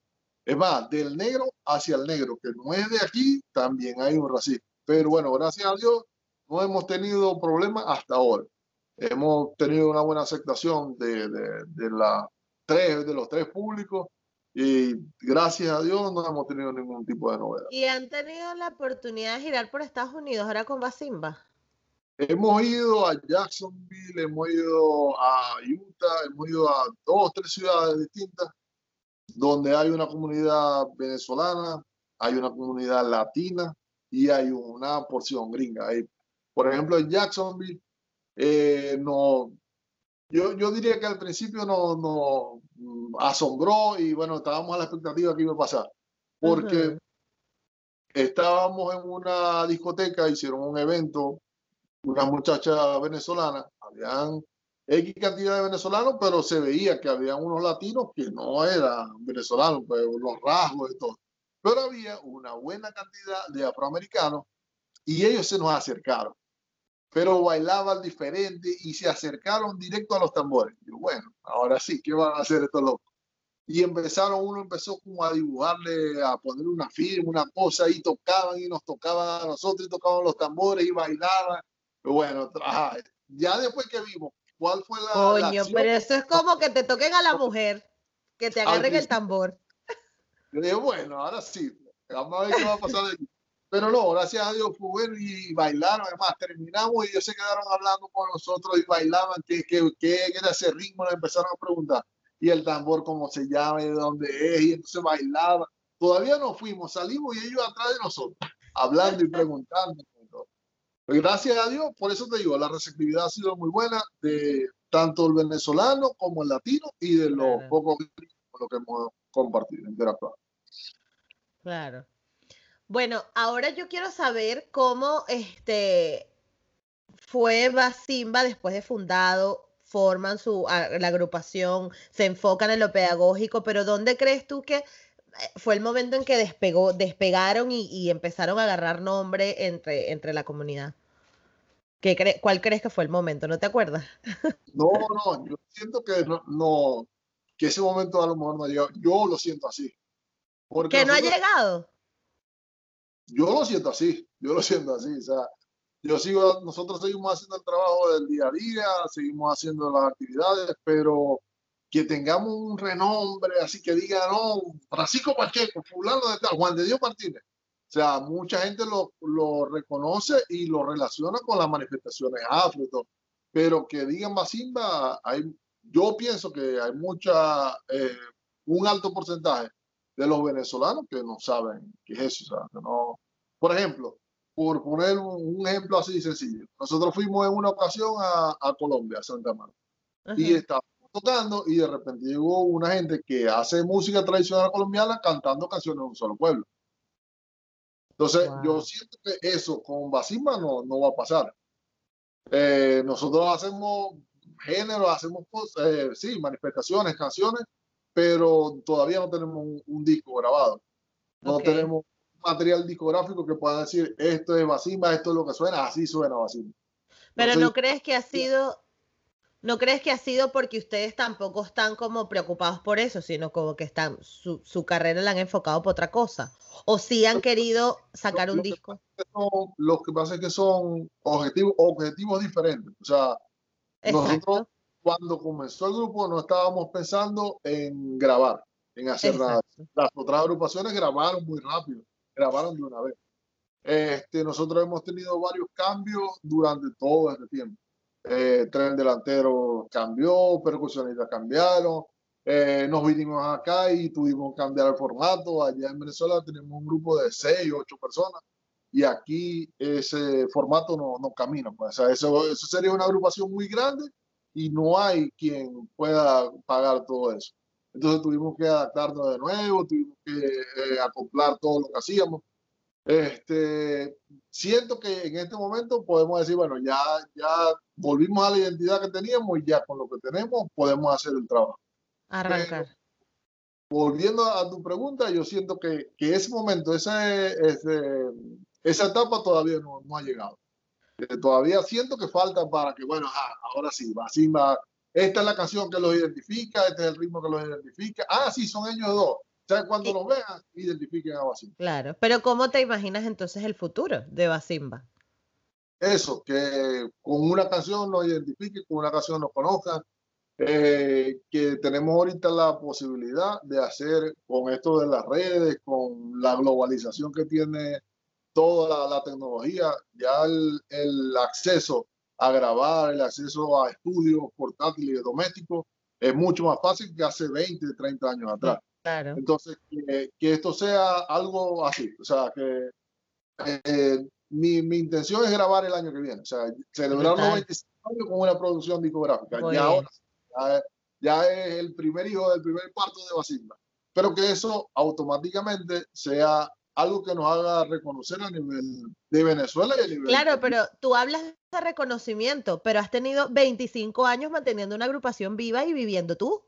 Speaker 2: Es más, del negro hacia el negro, que no es de aquí, también hay un racismo. Pero bueno, gracias a Dios no hemos tenido problemas hasta ahora. Hemos tenido una buena aceptación de, de, de, la tres, de los tres públicos y gracias a Dios no hemos tenido ningún tipo de novedad.
Speaker 1: ¿Y han tenido la oportunidad de girar por Estados Unidos ahora con Basimba?
Speaker 2: Hemos ido a Jacksonville, hemos ido a Utah, hemos ido a dos o tres ciudades distintas donde hay una comunidad venezolana, hay una comunidad latina y hay una porción gringa. Por ejemplo, en Jacksonville eh, no, yo, yo diría que al principio nos no, mm, asombró y bueno, estábamos a la expectativa que iba a pasar, porque estábamos en una discoteca, hicieron un evento, unas muchachas venezolanas, habían X cantidad de venezolanos, pero se veía que había unos latinos que no eran venezolanos, pues los rasgos y todo. Pero había una buena cantidad de afroamericanos y ellos se nos acercaron pero bailaban diferente y se acercaron directo a los tambores. Y bueno, ahora sí, ¿qué van a hacer estos locos? Y empezaron, uno empezó como a dibujarle, a poner una firma, una cosa, y tocaban y nos tocaban a nosotros y tocaban los tambores y bailaban. Bueno, ya después que vimos cuál fue la.
Speaker 1: Coño, pero eso es como que te toquen a la mujer, que te agarren el tambor.
Speaker 2: Yo digo, bueno, ahora sí, vamos a ver qué va a pasar de pero no, gracias a Dios fue bueno y bailaron. Además, terminamos y ellos se quedaron hablando con nosotros y bailaban qué, qué, qué era ese ritmo. Nos empezaron a preguntar. Y el tambor, cómo se llama y de dónde es. Y entonces bailaban. Todavía no fuimos, salimos y ellos atrás de nosotros, hablando y preguntando. Gracias a Dios, por eso te digo, la receptividad ha sido muy buena de tanto el venezolano como el latino y de los pocos con los que hemos compartido, interactuado.
Speaker 1: Claro. Bueno, ahora yo quiero saber cómo este fue Basimba después de fundado, forman su la agrupación, se enfocan en lo pedagógico, pero ¿dónde crees tú que fue el momento en que despegó, despegaron y, empezaron a agarrar nombre entre, entre la comunidad? ¿Qué ¿Cuál crees que fue el momento? ¿No te acuerdas? [laughs]
Speaker 2: No, no, yo siento que no, que ese momento a lo mejor no ha llegado. Yo lo siento así.
Speaker 1: ¿Que no ha llegado?
Speaker 2: yo lo siento así, yo lo siento así, o sea, yo sigo, nosotros seguimos haciendo el trabajo del día a día, seguimos haciendo las actividades, pero que tengamos un renombre, así que diga, no, Francisco Pacheco, fulano de tal, Juan de Dios Martínez. O sea, mucha gente lo, lo reconoce y lo relaciona con las manifestaciones afro pero que digan Basimba, hay, yo pienso que hay mucha, eh, un alto porcentaje de los venezolanos que no saben qué es eso. O sea, que no... Por ejemplo, por poner un, ejemplo así sencillo, nosotros fuimos en una ocasión a, a Colombia, a Santa Marta, y estábamos tocando y de repente llegó una gente que hace música tradicional colombiana cantando canciones de un solo pueblo. Entonces, yo siento que eso con Basima no, no va a pasar. Eh, nosotros hacemos género, hacemos eh, sí, manifestaciones, canciones, pero todavía no tenemos un, disco grabado. No tenemos material discográfico que pueda decir esto es Basimba, esto es lo que suena, así suena Basimba.
Speaker 1: Pero no crees que ha sido, no crees que ha sido porque ustedes tampoco están como preocupados por eso, sino como que están, su, su carrera la han enfocado por otra cosa. O si han querido sacar un disco.
Speaker 2: lo que pasa es que son objetivos, objetivos diferentes. O sea, nosotros cuando comenzó el grupo no estábamos pensando en grabar, en hacer nada. Las otras agrupaciones grabaron muy rápido, grabaron de una vez. Este, nosotros hemos tenido varios cambios durante todo este tiempo. Eh, tren delantero cambió, percusionistas cambiaron, eh, nos vinimos acá y tuvimos que cambiar el formato. Allá en Venezuela tenemos un grupo de seis, ocho personas y aquí ese formato no, no camina. Pues. O sea, eso, eso sería una agrupación muy grande y no hay quien pueda pagar todo eso. Entonces tuvimos que adaptarnos de nuevo, tuvimos que eh, acoplar todo lo que hacíamos. Este, siento que en este momento podemos decir, bueno, ya, ya volvimos a la identidad que teníamos y ya con lo que tenemos podemos hacer el trabajo.
Speaker 1: Arrancar.
Speaker 2: volviendo a tu pregunta, yo siento que, que ese momento, ese, ese, esa etapa todavía no, no ha llegado. Eh, todavía siento que falta para que, bueno, ahora sí, va, esta es la canción que los identifica, este es el ritmo que los identifica. Ah, sí, son ellos dos. O sea, cuando los vean, identifiquen a Basimba.
Speaker 1: Claro, pero ¿cómo te imaginas entonces el futuro de Basimba?
Speaker 2: Eso, que con una canción nos identifiquen, con una canción nos conozcan, eh, que tenemos ahorita la posibilidad de hacer con esto de las redes, con la globalización que tiene toda la, tecnología, ya el, acceso a grabar, el acceso a estudios portátiles y domésticos es mucho más fácil que hace 20, 30 años atrás.
Speaker 1: Claro.
Speaker 2: Entonces, que, esto sea algo así, o sea, que eh, mi, mi, intención es grabar el año que viene, o sea, celebrar los 25 años con una producción discográfica. y ahora ya, es el primer hijo del primer parto de Basimba. Pero que eso automáticamente sea algo que nos haga reconocer a nivel de Venezuela y a nivel
Speaker 1: Claro, pero tú hablas de reconocimiento, pero has tenido 25 años manteniendo una agrupación viva y viviendo tú.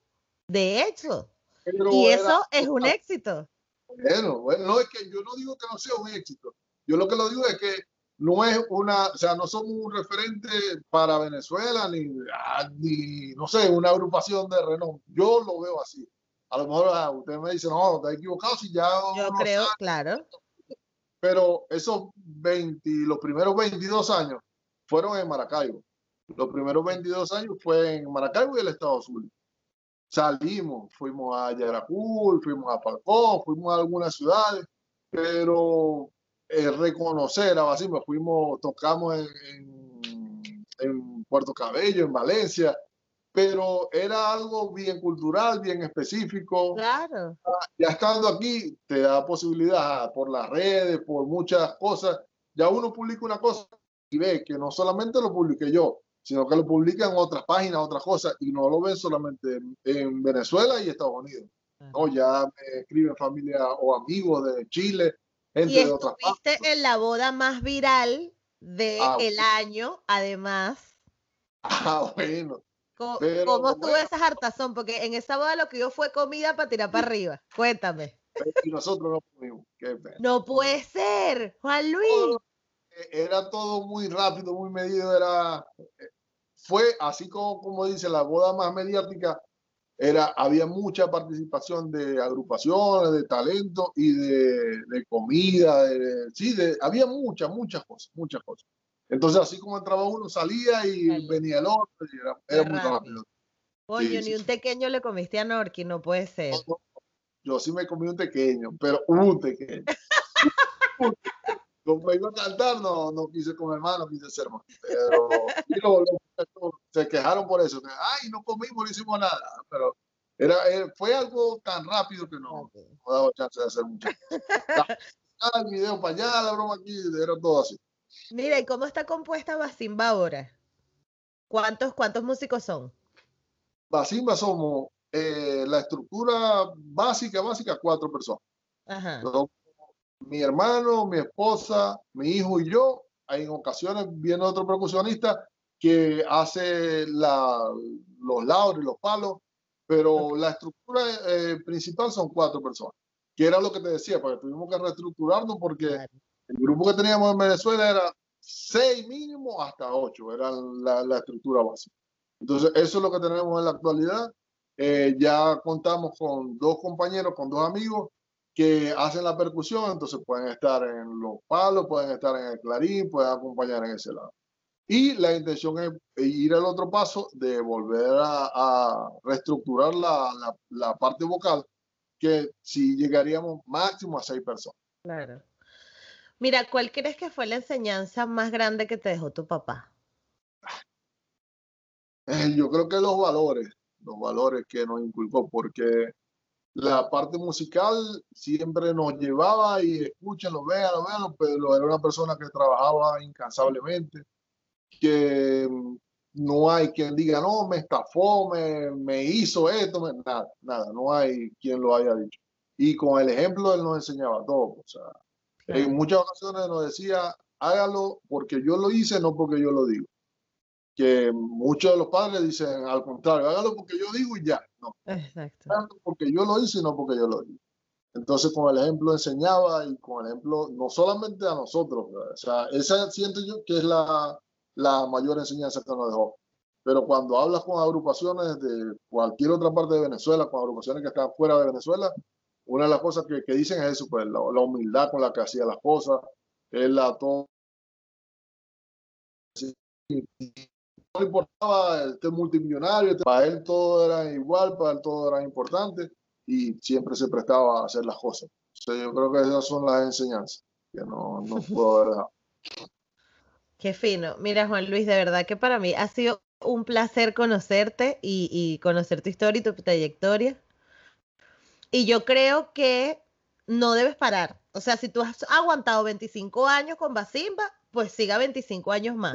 Speaker 1: De hecho. Y eso es un éxito.
Speaker 2: Bueno, bueno, no es que yo no digo que no sea un éxito. Yo lo que lo digo es que no es una, o sea, no somos un referente para Venezuela ni, ah, ni no sé, una agrupación de renombre. Yo lo veo así a lo mejor ah, usted me dice, no, está equivocado si ya...
Speaker 1: Yo creo, claro.
Speaker 2: Pero esos 20, los primeros 22 años fueron en Maracaibo. Los primeros 22 años fue en Maracaibo y el Estado Azul. Salimos, fuimos a Yaracul, fuimos a Falcón, fuimos a algunas ciudades, pero eh, reconocer a Basimba, fuimos, tocamos en, en Puerto Cabello, en Valencia, pero era algo bien cultural, bien específico.
Speaker 1: Claro.
Speaker 2: Ya estando aquí, te da posibilidad por las redes, por muchas cosas. Ya uno publica una cosa y ve que no solamente lo publiqué yo, sino que lo publican en otras páginas, otras cosas, y no lo ven solamente en, Venezuela y Estados Unidos. No, ya me escriben familia o amigos de Chile,
Speaker 1: gente y de otras partes. en la boda más viral del ah, año, además.
Speaker 2: Ah, bueno.
Speaker 1: ¿Cómo, estuvo esa hartazón? Porque en esa boda lo que yo fue comida para tirar para arriba. Cuéntame.
Speaker 2: Y nosotros no comimos.
Speaker 1: no puede ser, Juan Luis.
Speaker 2: E, era todo muy rápido, muy medido. Era, fue así como, como dice la boda más mediática. Era, había mucha participación de agrupaciones, de talento y de, comida. sí, de, había muchas, muchas cosas, muchas cosas. Entonces, así como entraba uno, salía y venía el otro, y era, muy rápido.
Speaker 1: Coño, ni un pequeño le comiste a Norki, no puede ser.
Speaker 2: yo sí me comí un pequeño, pero un pequeño. [laughs] como iba a cantar, no, no quise comer más, no quise ser más. Pero [laughs] se quejaron por eso. Ay, no comimos, no hicimos nada. Pero era, eh, fue algo tan rápido que no, no daba chance de hacer mucho. [laughs] el video para allá, la broma aquí, era todo así.
Speaker 1: Mira, ¿y cómo está compuesta Basimba ahora? ¿Cuántos, cuántos músicos son?
Speaker 2: Basimba somos eh, la estructura básica, básica, cuatro personas. Mi hermano, mi esposa, mi hijo y yo. Hay en ocasiones viene otro percusionista, que hace los lados y los palos, pero la estructura eh, principal son cuatro personas, que era lo que te decía, porque tuvimos que reestructurarnos porque el grupo que teníamos en Venezuela era seis mínimo hasta ocho, era la, la estructura básica. Entonces, eso es lo que tenemos en la actualidad. Eh, ya contamos con dos compañeros, con dos amigos que hacen la percusión, entonces pueden estar en los palos, pueden estar en el clarín, pueden acompañar en ese lado. Y la intención es ir al otro paso de volver a, reestructurar la, la, la, parte vocal, que si llegaríamos máximo a seis personas.
Speaker 1: Claro. Mira, ¿cuál crees que fue la enseñanza más grande que te dejó tu papá?
Speaker 2: Yo creo que los valores, los valores que nos inculcó, porque la parte musical siempre nos llevaba y escúchenlo, véanlo, véanlo, pero era una persona que trabajaba incansablemente, que no hay quien diga, no, me estafó, me, me hizo esto, nada, nada, no hay quien lo haya dicho. Y con el ejemplo él nos enseñaba todo, o sea, en muchas ocasiones nos decía, hágalo porque yo lo hice, no porque yo lo digo. Que muchos de los padres dicen al contrario, hágalo porque yo digo y ya. No. Exacto. Porque yo lo hice y no porque yo lo digo. Entonces con el ejemplo enseñaba y con el ejemplo, no solamente a nosotros, o sea, esa siento yo que es la, la mayor enseñanza que nos dejó. Pero cuando hablas con agrupaciones de cualquier otra parte de Venezuela, con agrupaciones que están fuera de Venezuela, una de las cosas que, que dicen es eso, pues la, humildad con la que hacía las cosas, él la todo. No le importaba este multimillonario, este, para él todo era igual, para él todo era importante y siempre se prestaba a hacer las cosas. O yo creo que esas son las enseñanzas que no, no [laughs] puedo haber dejado.
Speaker 1: Qué fino. Mira, Juan Luis, de verdad que para mí ha sido un placer conocerte y, y conocer tu historia y tu trayectoria. Y yo creo que no debes parar. O sea, si tú has aguantado 25 años con Basimba, pues siga 25 años más.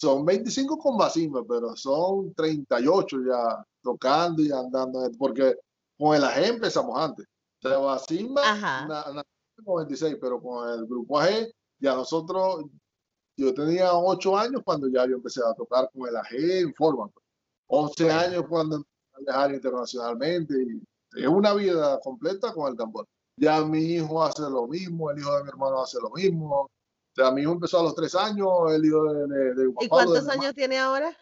Speaker 2: Son 25 con Basimba, pero son 38 ya tocando y andando, porque con el AG empezamos antes. O sea, Basimba, con 26, pero con el grupo AG, ya nosotros, yo tenía 8 años cuando ya yo empecé a tocar con el AG en forma. 11 años cuando empecé a viajar internacionalmente y es una vida completa con el tambor. Ya mi hijo hace lo mismo, el hijo de mi hermano hace lo mismo. O sea, mi hijo empezó a los tres años, el hijo de, de,
Speaker 1: ¿Y cuántos años tiene ahora?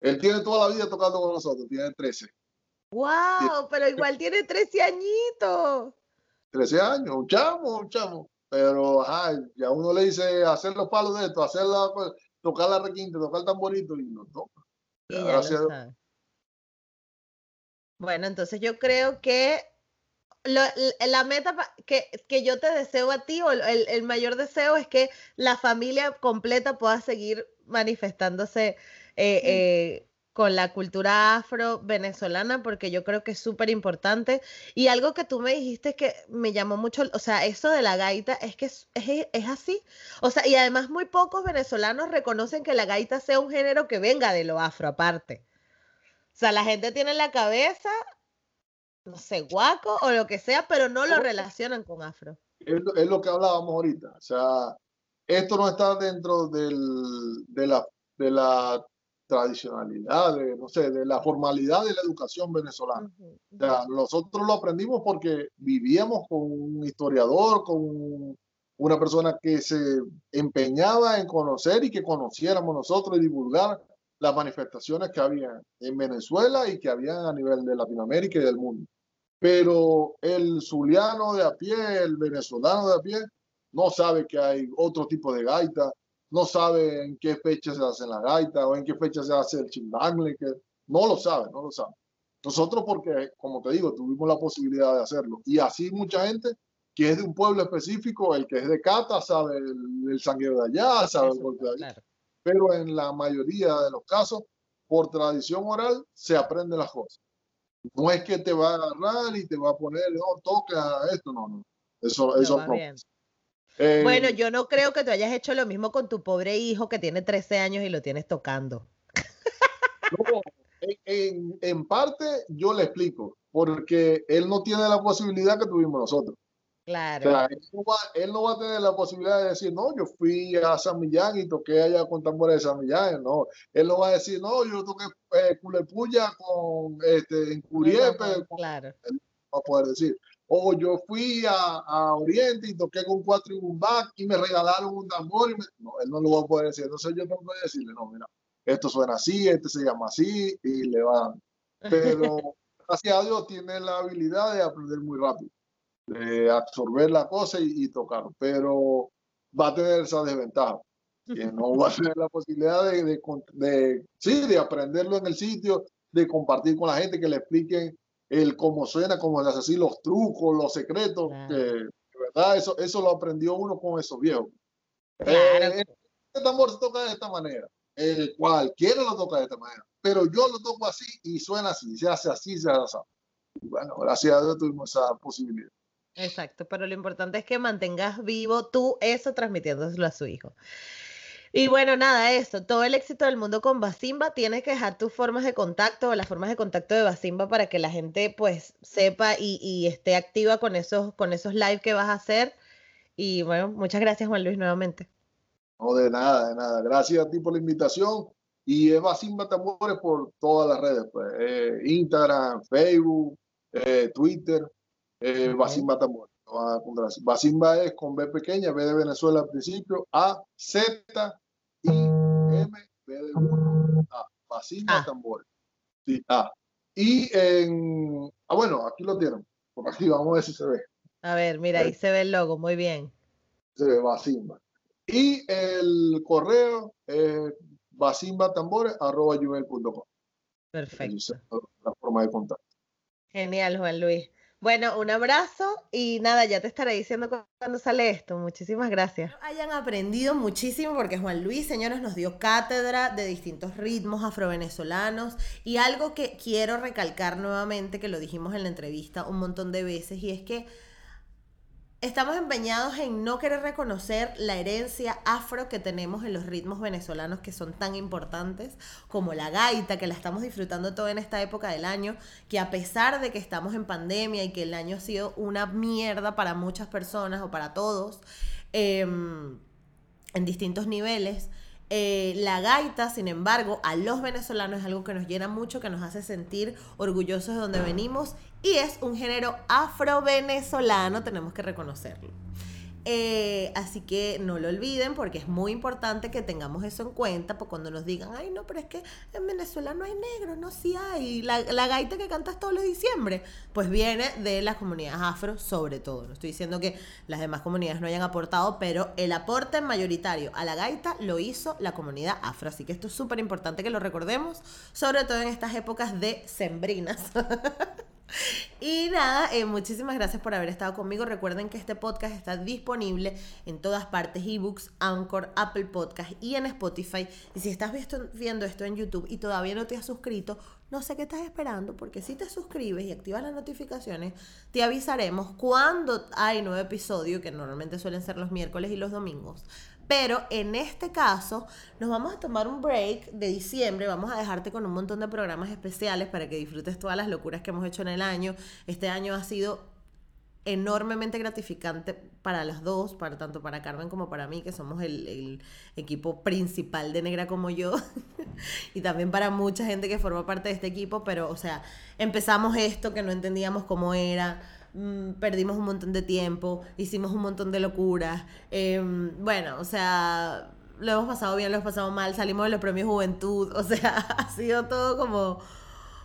Speaker 2: Él tiene toda la vida tocando con nosotros, tiene 13.
Speaker 1: ¡Wow! Pero igual tiene 13 añitos.
Speaker 2: 13 años, un chamo, un chamo. Pero, ajá, ya uno le dice hacer los palos de esto, hacer la, pues, tocar la requinte, tocar el tamborito y lo toca. Gracias
Speaker 1: bueno, entonces yo creo que la meta que, que, yo te deseo a ti, o el, el, mayor deseo es que la familia completa pueda seguir manifestándose eh, eh, con la cultura afro-venezolana, porque yo creo que es súper importante. Y algo que tú me dijiste que me llamó mucho, o sea, eso de la gaita es que es, es, es así. O sea, y además muy pocos venezolanos reconocen que la gaita sea un género que venga de lo afro aparte. O sea, la gente tiene en la cabeza, no sé, guaco o lo que sea, pero no lo relacionan con afro.
Speaker 2: Es, lo que hablábamos ahorita. O sea, esto no está dentro del, de, la, de la tradicionalidad, de, no sé, de la formalidad de la educación venezolana. O sea, nosotros lo aprendimos porque vivíamos con un historiador, con una persona que se empeñaba en conocer y que conociéramos nosotros y divulgar las manifestaciones que había en Venezuela y que había a nivel de Latinoamérica y del mundo. Pero el zuliano de a pie, el venezolano de a pie, no sabe que hay otro tipo de gaita, no sabe en qué fecha se hace la gaita o en qué fecha se hace el chindangle, que no lo sabe, no lo sabe. Nosotros porque, como te digo, tuvimos la posibilidad de hacerlo. Y así mucha gente que es de un pueblo específico, el que es de Cata sabe el, el sangueo de allá, sabe el golpe de allá pero en la mayoría de los casos, por tradición oral, se aprende las cosas. No es que te va a agarrar y te va a poner, no, toca esto, no, no. Eso, eso no.
Speaker 1: Eh, bueno, yo no creo que tú hayas hecho lo mismo con tu pobre hijo que tiene 13 años y lo tienes tocando.
Speaker 2: No, en, en parte yo le explico, porque él no tiene la posibilidad que tuvimos nosotros.
Speaker 1: Claro.
Speaker 2: O sea, él no, va, él no va a tener la posibilidad de decir, no, yo fui a San Millán y toqué allá con tambores de San Millán. No, él no va a decir, no, yo toqué eh, culepuya con, este, en Curiepe.
Speaker 1: claro.
Speaker 2: Él va a poder decir, o yo fui a, a, Oriente y toqué con cuatro y un back y me regalaron un tambor. Y me... No, él no lo va a poder decir. Entonces yo tengo que decirle, no, mira, esto suena así, este se llama así y le va [laughs] Pero gracias a Dios tiene la habilidad de aprender muy rápido de absorber la cosa y, tocar, pero va a tener esa desventaja, que [laughs] no va a tener la posibilidad de, de, sí, de aprenderlo en el sitio, de compartir con la gente, que le expliquen el cómo suena, cómo se hace así, los trucos, los secretos, que de verdad eso, eso lo aprendió uno con esos viejos. Eh, este tambor se toca de esta manera, el cualquiera lo toca de esta manera, pero yo lo toco así y suena así, se hace así, se hace así. Bueno, gracias a Dios tuvimos esa posibilidad.
Speaker 1: Exacto, pero lo importante es que mantengas vivo tú eso transmitiéndoselo a su hijo. Y bueno, nada, eso, todo el éxito del mundo con Basimba, tienes que dejar tus formas de contacto o las formas de contacto de Basimba para que la gente pues sepa y, esté activa con esos, con esos live que vas a hacer. Y bueno, muchas gracias Juan Luis nuevamente.
Speaker 2: No, de nada, de nada. Gracias a ti por la invitación. Y es Basimba Tambores por todas las redes, pues, eh, Instagram, Facebook, eh, Twitter eh, Basimba Tambor. Basimba es con B pequeña, B de Venezuela al principio, A, Z, I, M, B de 1, A. Basimba ah. Tambor. Sí, A. Y en. Ah, bueno, aquí lo tienen. Por aquí vamos a ver si se ve.
Speaker 1: A ver, mira, ahí se ve el logo, muy bien.
Speaker 2: Se ve Basimba. Y el correo es basimbatambores.com.
Speaker 1: Perfecto.
Speaker 2: La forma de contacto.
Speaker 1: Genial, Juan Luis. Bueno, un abrazo y nada, ya te estaré diciendo cuando sale esto. Muchísimas gracias. Hayan aprendido muchísimo porque Juan Luis, señores, nos dio cátedra de distintos ritmos afrovenezolanos y algo que quiero recalcar nuevamente, que lo dijimos en la entrevista un montón de veces, y es que estamos empeñados en no querer reconocer la herencia afro que tenemos en los ritmos venezolanos que son tan importantes, como la gaita, que la estamos disfrutando todo en esta época del año, que a pesar de que estamos en pandemia y que el año ha sido una mierda para muchas personas o para todos, em, en distintos niveles, eh, la gaita, sin embargo, a los venezolanos es algo que nos llena mucho, que nos hace sentir orgullosos de donde venimos y es un género afro-venezolano, tenemos que reconocerlo. Eh, así que no lo olviden porque es muy importante que tengamos eso en cuenta, porque cuando nos digan, ay no, pero es que en Venezuela no hay negro, no, sí hay. La, la gaita que cantas todos los diciembre, pues viene de las comunidades afro sobre todo. No estoy diciendo que las demás comunidades no hayan aportado, pero el aporte mayoritario a la gaita lo hizo la comunidad afro. Así que esto es súper importante que lo recordemos, sobre todo en estas épocas de sembrinas. [laughs] [laughs] Y nada, eh, muchísimas gracias por haber estado conmigo. Recuerden que este podcast está disponible en todas partes, ebooks, Anchor, Apple Podcast y en Spotify. Y si estás viendo esto en YouTube y todavía no te has suscrito, no sé qué estás esperando, porque si te suscribes y activas las notificaciones, te avisaremos cuando hay nuevo episodio, que normalmente suelen ser los miércoles y los domingos. Pero en este caso nos vamos a tomar un break de diciembre, vamos a dejarte con un montón de programas especiales para que disfrutes todas las locuras que hemos hecho en el año. Este año ha sido enormemente gratificante para los dos, para tanto para Carmen como para mí, que somos el, el equipo principal de Negra como yo, [laughs] y también para mucha gente que forma parte de este equipo, pero o sea, empezamos esto que no entendíamos cómo era Mm, perdimos un montón de tiempo, hicimos un montón de locuras. Em, bueno, o sea, lo hemos pasado bien, lo hemos pasado mal, salimos de los premios Juventud, [laughs] o sea, ha sido todo como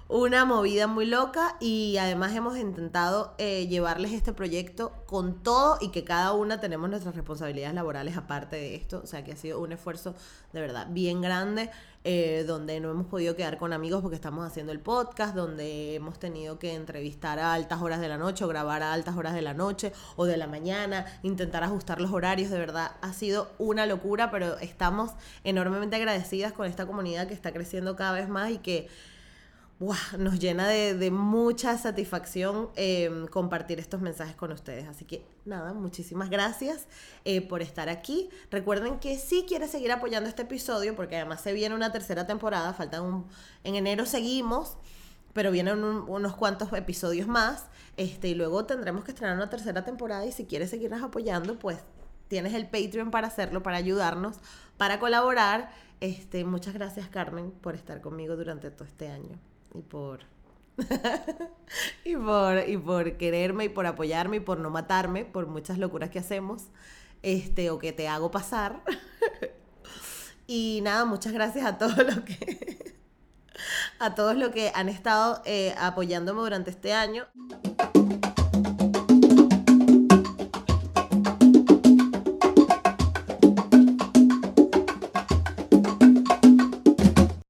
Speaker 1: una movida muy loca y además hemos intentado eh, llevarles este proyecto con todo y que cada una tenemos nuestras responsabilidades laborales aparte de esto, o sea que ha sido un esfuerzo de verdad bien grande. Eh, donde no hemos podido quedar con amigos porque estamos haciendo el podcast, donde hemos tenido que entrevistar a altas horas de la noche o grabar a altas horas de la noche o de la mañana, intentar ajustar los horarios, de verdad ha sido una locura, pero estamos enormemente agradecidas con esta comunidad que está creciendo cada vez más y que nos llena de, mucha satisfacción em, compartir estos mensajes con ustedes. Así que nada, muchísimas gracias eh, por estar aquí. Recuerden que si quieres seguir apoyando este episodio, porque además se viene una tercera temporada, faltan un... En enero seguimos. pero vienen unos cuantos episodios más. Este, y luego tendremos que estrenar una tercera temporada. Y si quieres seguirnos apoyando, pues tienes el Patreon para hacerlo, para ayudarnos, para colaborar. Este, muchas gracias, Carmen, por estar conmigo durante todo este año y por [laughs] y por y por quererme y por apoyarme y por no matarme por muchas locuras que hacemos, este o que te hago pasar. [laughs] y nada, muchas gracias a todos los que [laughs] a todos los que han estado eh, apoyándome durante este año.